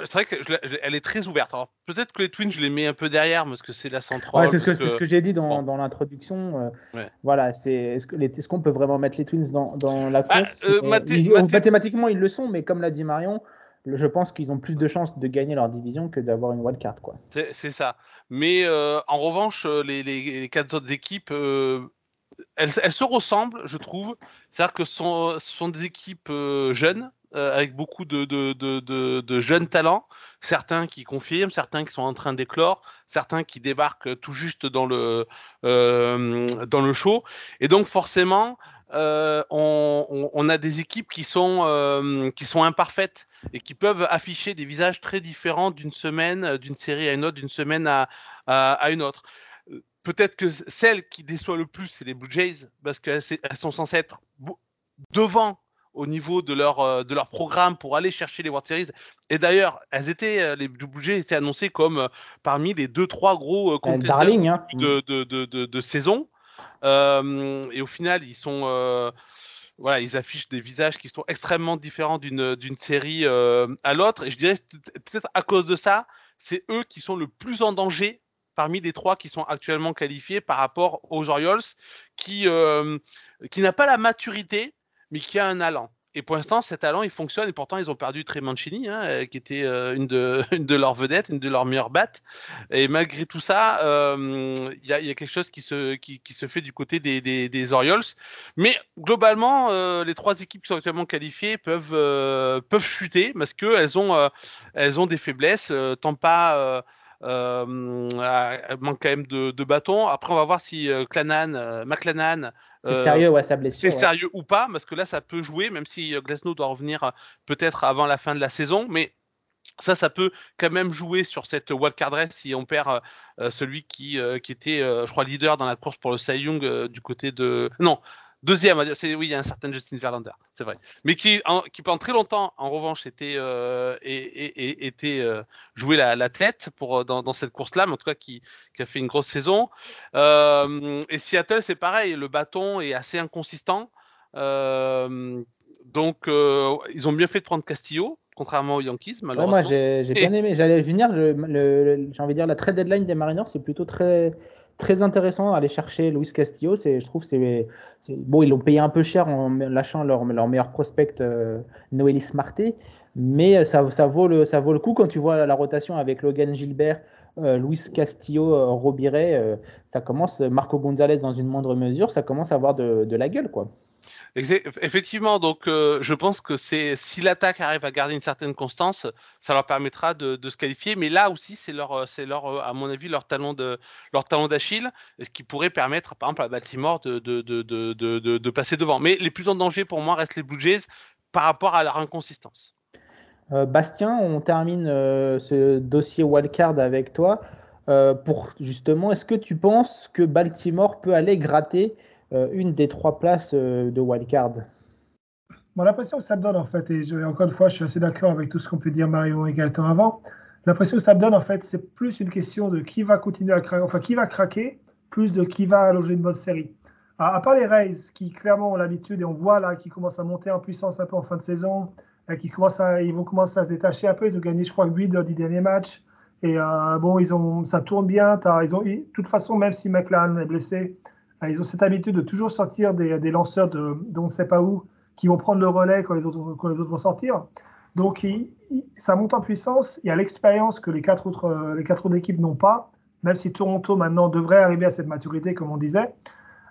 [SPEAKER 3] c'est vrai qu'elle est très ouverte. Alors peut-être que les Twins, je les mets un peu derrière parce que c'est la centrale.
[SPEAKER 1] Ouais, c'est ce que, ce que j'ai dit dans, dans l'introduction. Euh, voilà, c'est est-ce qu'on est peut vraiment mettre les Twins dans, dans la bah, course? Mathématiquement, ils le sont, mais comme l'a dit Marion, je pense qu'ils ont plus de chances de gagner leur division que d'avoir une wildcard.
[SPEAKER 3] C'est, ça. Mais en revanche, les, les, les, quatre autres équipes, elles, se ressemblent, je trouve. C'est-à-dire que ce sont, des équipes euh, jeunes, euh, avec beaucoup de, jeunes talents, certains qui confirment, certains qui sont en train d'éclore, certains qui débarquent tout juste dans le, euh, show. Et donc forcément, on, a des équipes qui sont, imparfaites et qui peuvent afficher des visages très différents d'une semaine, d'une série à une autre, d'une semaine à une autre peut-être que celle qui déçoit le plus, c'est les Blue Jays, parce qu'elles sont censées être devant au niveau de leur, euh, de leur programme pour aller chercher les World Series. Et d'ailleurs, elles étaient, euh, les Blue Jays étaient annoncées comme euh, parmi les deux, trois gros hein. de, de, de, de, saison. et au final, ils sont. voilà, ils affichent des visages qui sont extrêmement différents d'une série à l'autre. Et je dirais peut-être à cause de ça, c'est eux qui sont le plus en danger parmi les trois qui sont actuellement qualifiés par rapport aux Orioles, qui, euh, qui n'a pas la maturité, mais qui a un allant. Et pour l'instant, cet talent, il fonctionne. Et pourtant, ils ont perdu Trey Mancini, hein, euh, qui était euh, une, de, leurs vedettes, une de leurs meilleures battes. Et malgré tout ça, il y, a, quelque chose qui se, fait du côté des, Orioles. Mais globalement, les trois équipes qui sont actuellement qualifiées peuvent, chuter parce qu'elles ont, des faiblesses. tant pas manque quand même de, de bâton. Après, on va voir si euh, Clanan, euh, McLennan.
[SPEAKER 1] C'est sérieux, ouais, sa blessure.
[SPEAKER 3] C'est sérieux ou pas, parce que là, ça peut jouer, même si Glasnow doit revenir peut-être avant la fin de la saison. Mais ça, ça peut quand même jouer sur cette wildcard race si on perd celui qui, qui était, je crois, leader dans la course pour le Cy Young du côté de. Non, Deuxième, c'est oui, il y a un certain Justin Verlander, c'est vrai, mais qui, qui pendant très longtemps, en revanche, était, euh, et, était euh, joué la, tête pour euh, dans, cette course-là, mais en tout cas qui, qui, a fait une grosse saison. Euh, et Seattle, c'est pareil, le bâton est assez inconsistant, donc ils ont bien fait de prendre Castillo, contrairement aux Yankees.
[SPEAKER 1] Malheureusement. moi, j'ai bien aimé. J'allais venir. J'ai envie de dire la trade deadline des Mariners, c'est plutôt très très intéressant aller chercher Luis Castillo. C'est, je trouve, c'est, bon, ils l'ont payé un peu cher en lâchant leur, leur meilleur prospect euh, Noélis Marté. Mais ça, ça, vaut le, ça vaut le coup quand tu vois la rotation avec Logan Gilbert, Luis Castillo, Robiret, ça commence, Marco Gonzalez dans une moindre mesure, ça commence à avoir de, de la gueule, quoi.
[SPEAKER 3] Effectivement, donc euh, je pense que c'est si l'attaque arrive à garder une certaine constance, ça leur permettra de, se qualifier. Mais là aussi, c'est leur, euh, c'est leur, euh, à mon avis, leur talon de, leur d'Achille, ce qui pourrait permettre, par exemple, à Baltimore de, de, de, passer devant. Mais les plus en danger pour moi restent les Blue Jays par rapport à leur inconsistance.
[SPEAKER 1] Bastien, on termine ce dossier wildcard avec toi. pour justement, est-ce que tu penses que Baltimore peut aller gratter une des trois places euh, de wildcard
[SPEAKER 4] L'impression que ça me donne, en fait, et encore une fois, je suis assez d'accord avec tout ce qu'on peut dire Mario et Gaëtan avant. L'impression que ça me donne, en fait, c'est plus une question de qui va continuer à craquer, enfin, qui va craquer, plus de qui va allonger une bonne série. À, part les Rays, qui clairement ont l'habitude, et on voit là, qui commencent à monter en puissance un peu en fin de saison, et qui commencent ils vont commencer à se détacher un peu. Ils ont gagné, je crois, 8 de 10 derniers matchs. Et euh, bon, ils ont, ça tourne bien. De toute façon, même si McLaren est blessé, ils ont cette habitude de toujours sortir des, lanceurs de, on ne sait pas où, qui vont prendre le relais quand les autres, vont sortir. Donc, ça monte en puissance. Il y a l'expérience que les quatre autres, les quatre autres équipes n'ont pas, même si Toronto maintenant devrait arriver à cette maturité, comme on disait.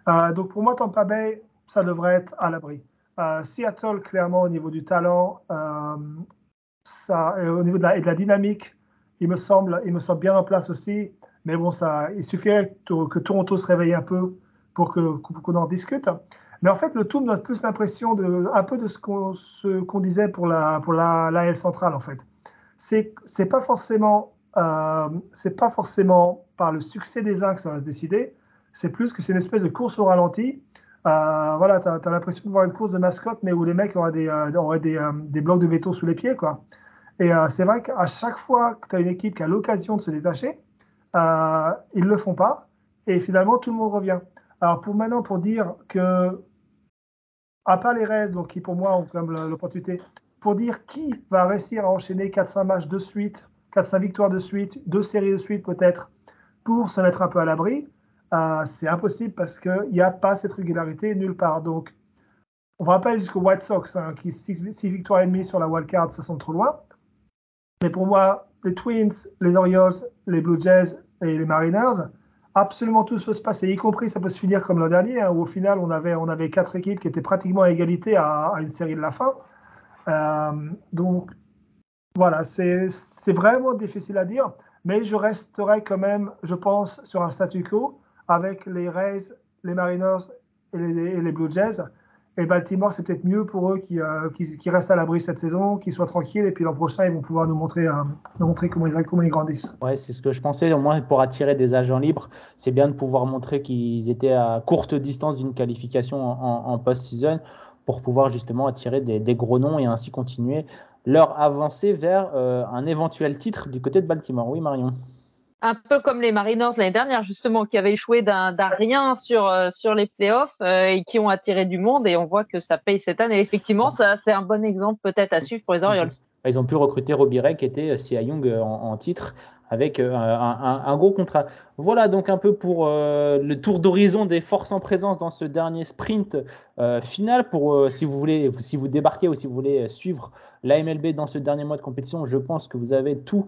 [SPEAKER 4] Euh, donc, pour moi, Tampa Bay, ça devrait être à l'abri. Euh, Seattle, clairement, au niveau du talent, euh, au niveau et de la dynamique, il me semble, il me semble bien en place aussi. Mais bon, ça, il suffirait que Toronto se réveille un peu pour qu'on en discute. Mais en fait, le tout me donne plus l'impression de un peu de ce qu'on disait pour la pour la l'AL centrale en fait. C'est pas forcément euh, pas forcément par le succès des uns que ça va se décider. C'est plus que c'est une espèce de course au ralenti. Euh, voilà, tu as, l'impression de voir une course de mascotte, mais où les mecs auraient des, euh, auraient des, des, blocs de béton sous les pieds. Quoi. Et c'est vrai qu'à chaque fois que tu as une équipe qui a l'occasion de se détacher, ils ne le font pas. Et finalement, tout le monde revient. Alors pour maintenant, pour dire que, à part les restes, donc qui pour moi ont comme l'opportunité, pour dire qui va réussir à enchaîner 4-5 matchs de suite, 4-5 victoires de suite, deux séries de suite peut-être, pour se mettre un peu à l'abri, euh, c'est impossible parce qu'il n'y a pas cette régularité nulle part. Donc, on va pas aller jusqu'au White Sox, hein, qui 6 victoires et demie sur la wild card, ça semble trop loin. Mais pour moi, les Twins, les Orioles, les Blue Jays et les Mariners, absolument tout peut se passer, y compris ça peut se finir comme l'an dernier, hein, où au final on avait, on avait quatre équipes qui étaient pratiquement à égalité à, une série de la fin. Euh, donc voilà, c'est vraiment difficile à dire, mais je resterai quand même, je pense, sur un statu quo avec les Rays, les Mariners et les, et les Blue Jays. Et Baltimore, c'est peut-être mieux pour eux qui, euh, qui, restent à l'abri cette saison, qu'ils soient tranquilles, et puis l'an prochain, ils vont pouvoir nous montrer, euh, montrer comment, ils, comment ils grandissent.
[SPEAKER 1] Ouais, c'est ce que je pensais. Au moins, pour attirer des agents libres, c'est bien de pouvoir montrer qu'ils étaient à courte distance d'une qualification en, post-season pour pouvoir justement attirer des, gros noms et ainsi continuer leur avancée vers euh, un éventuel titre du côté de Baltimore. Oui, Marion
[SPEAKER 2] un peu comme les Mariners l'année dernière, justement, qui avaient échoué d'un rien sur, euh, sur les playoffs euh, et qui ont attiré du monde. Et on voit que ça paye cette année. Effectivement, ça, c'est un bon exemple peut-être à suivre pour les Orioles.
[SPEAKER 1] Ils ont pu recruter Robbie Ray, qui était Cia Young en, titre avec euh, un, gros contrat. Voilà donc un peu pour euh, le tour d'horizon des forces en présence dans ce dernier sprint euh, final. Pour si vous voulez, si vous débarquez ou si vous voulez suivre la MLB dans ce dernier mois de compétition, je pense que vous avez tout,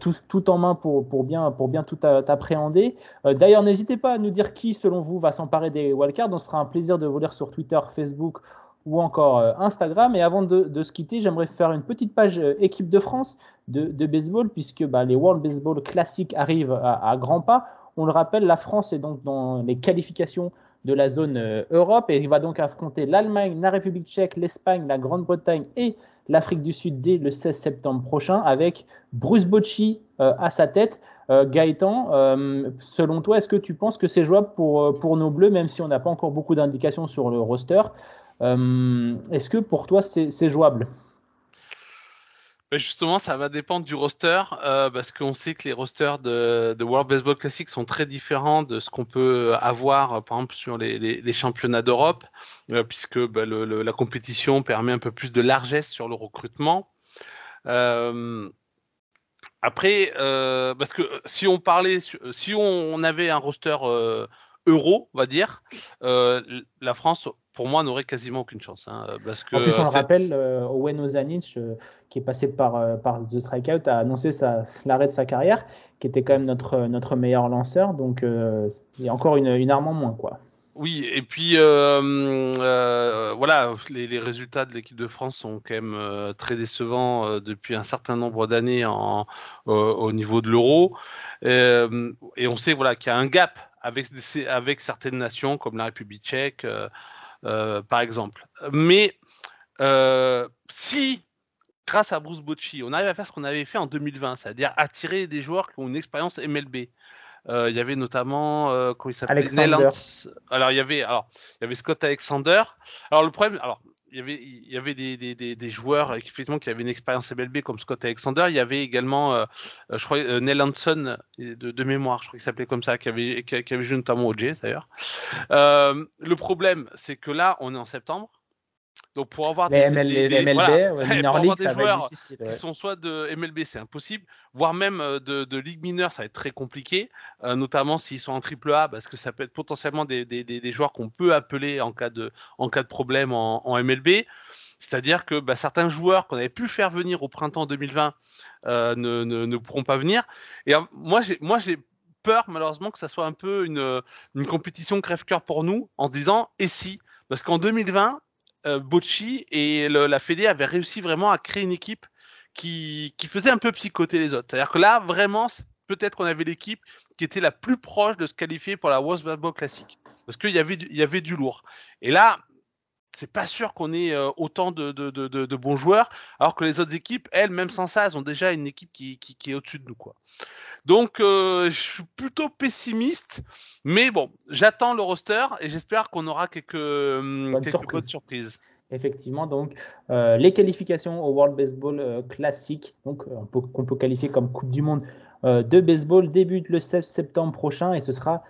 [SPEAKER 1] tout, tout, en main pour, pour, bien, pour bien tout appréhender. D'ailleurs, n'hésitez pas à nous dire qui, selon vous, va s'emparer des wildcards. On se fera un plaisir de vous lire sur Twitter, Facebook ou encore euh, Instagram. Et avant de, se quitter, j'aimerais faire une petite page euh, équipe de France de, baseball, puisque bah, les World Baseball classiques arrivent à, grands pas. On le rappelle, la France est donc dans les qualifications de la zone euh, Europe et il va donc affronter l'Allemagne, la République tchèque, l'Espagne, la Grande-Bretagne et l'Afrique du Sud dès le 16 septembre prochain avec Bruce Bocci à sa tête. Gaëtan, selon toi, est-ce que tu penses que c'est jouable pour, pour nos Bleus, même si on n'a pas encore beaucoup d'indications sur le roster euh, est-ce que pour toi, c'est jouable?
[SPEAKER 3] Justement, ça va dépendre du roster, euh, parce qu'on sait que les rosters de, World Baseball Classic sont très différents de ce qu'on peut avoir, par exemple, sur les, championnats d'Europe, euh, puisque ben, la compétition permet un peu plus de largesse sur le recrutement. après, parce que si on parlait, si on avait un roster euro, on va dire, la France pour moi, n'aurait quasiment aucune chance. Hein, parce que,
[SPEAKER 1] en plus, on le rappelle, Owen Ozanic, qui est passé par, par The Strikeout, a annoncé l'arrêt de sa carrière, qui était quand même notre, notre meilleur lanceur. Donc, il y a encore une, une arme en moins. quoi.
[SPEAKER 3] Oui, et puis euh, euh, voilà, les, résultats de l'équipe de France sont quand même euh, très décevants depuis un certain nombre d'années au niveau de l'euro. et on sait voilà, qu'il y a un gap avec, avec certaines nations comme la République tchèque, par exemple. Mais si, grâce à Bruce Bocci, on arrive à faire ce qu'on avait fait en 2020, c'est-à-dire attirer des joueurs qui ont une expérience MLB, euh, il y avait notamment euh, comment il s'appelait? Alors il y avait alors il y avait Scott Alexander. Alors le problème alors il y avait, il y avait des, des, des, joueurs effectivement qui avaient une expérience MLB comme Scott Alexander. Il y avait également, euh, je crois, Neil Hanson de, de, mémoire, je crois qu'il s'appelait comme ça, qui avait, qui, avait joué notamment au Jays d'ailleurs. le problème, c'est que là, on est en septembre. Donc pour avoir
[SPEAKER 1] des, joueurs
[SPEAKER 3] qui sont soit de MLB, c'est impossible, voire même euh, de, Ligue mineure, ça va être très compliqué, euh, notamment s'ils sont en triple A, parce que ça peut être potentiellement des, joueurs qu'on peut appeler en cas de, en cas de problème en, MLB. C'est-à-dire que bah, certains joueurs qu'on avait pu faire venir au printemps 2020 euh, ne, ne, pourront pas venir. Et moi, j'ai peur malheureusement que ça soit un peu une, une compétition crève-cœur pour nous en se disant et si? Parce qu'en 2020, euh, Bocci et la Fédé avaient réussi vraiment à créer une équipe qui, faisait un peu psychoter les autres. C'est-à-dire que là, vraiment, peut-être qu'on avait l'équipe qui était la plus proche de se qualifier pour la World Baseball Classic. Parce qu'il y avait, du, y avait du lourd. Et là, c'est pas sûr qu'on ait euh, autant de, bons joueurs, alors que les autres équipes, elles, même sans ça, elles ont déjà une équipe qui, est au-dessus de nous. Donc, euh, je suis plutôt pessimiste, mais bon, j'attends le roster et j'espère qu'on aura quelques, bonnes surprises.
[SPEAKER 1] Effectivement, donc euh, les qualifications au World Baseball euh, Classic, donc qu'on peut qualifier comme Coupe du Monde de baseball, débutent le 16 septembre prochain et ce sera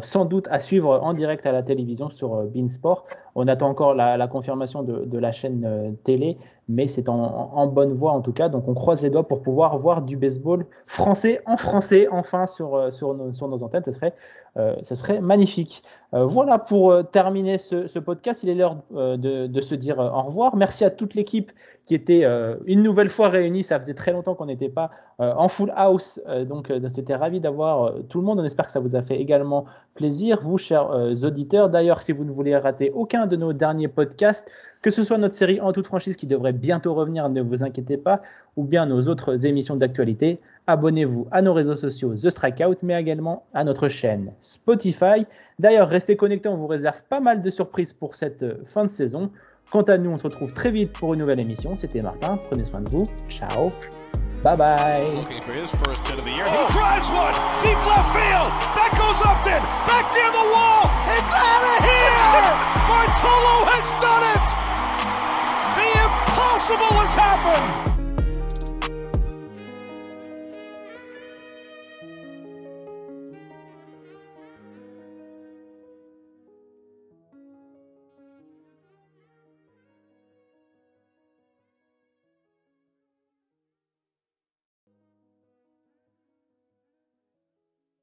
[SPEAKER 1] sans doute à suivre en direct à la télévision sur Beansport. On attend encore la, confirmation de, la chaîne télé, mais c'est en, bonne voie en tout cas. Donc on croise les doigts pour pouvoir voir du baseball français en français enfin sur, euh, sur, nos, antennes. Ce serait, ce serait magnifique. Euh, voilà pour terminer ce, podcast. Il est l'heure de, de, se dire au revoir. Merci à toute l'équipe qui était une nouvelle fois réunie. Ça faisait très longtemps qu'on n'était pas en full house. donc c'était ravi d'avoir tout le monde. On espère que ça vous a fait également plaisir, vous chers auditeurs. D'ailleurs, si vous ne voulez rater aucun de nos derniers podcasts, que ce soit notre série En toute franchise qui devrait bientôt revenir, ne vous inquiétez pas, ou bien nos autres émissions d'actualité, abonnez-vous à nos réseaux sociaux The Strikeout, mais également à notre chaîne Spotify. D'ailleurs, restez connectés, on vous réserve pas mal de surprises pour cette fin de saison. Quant à nous, on se retrouve très vite pour une nouvelle émission. C'était Martin, prenez soin de vous. Ciao. Bye bye. Looking for his deep left field. That goes Upton back near the wall. It's out of here. Bartolo.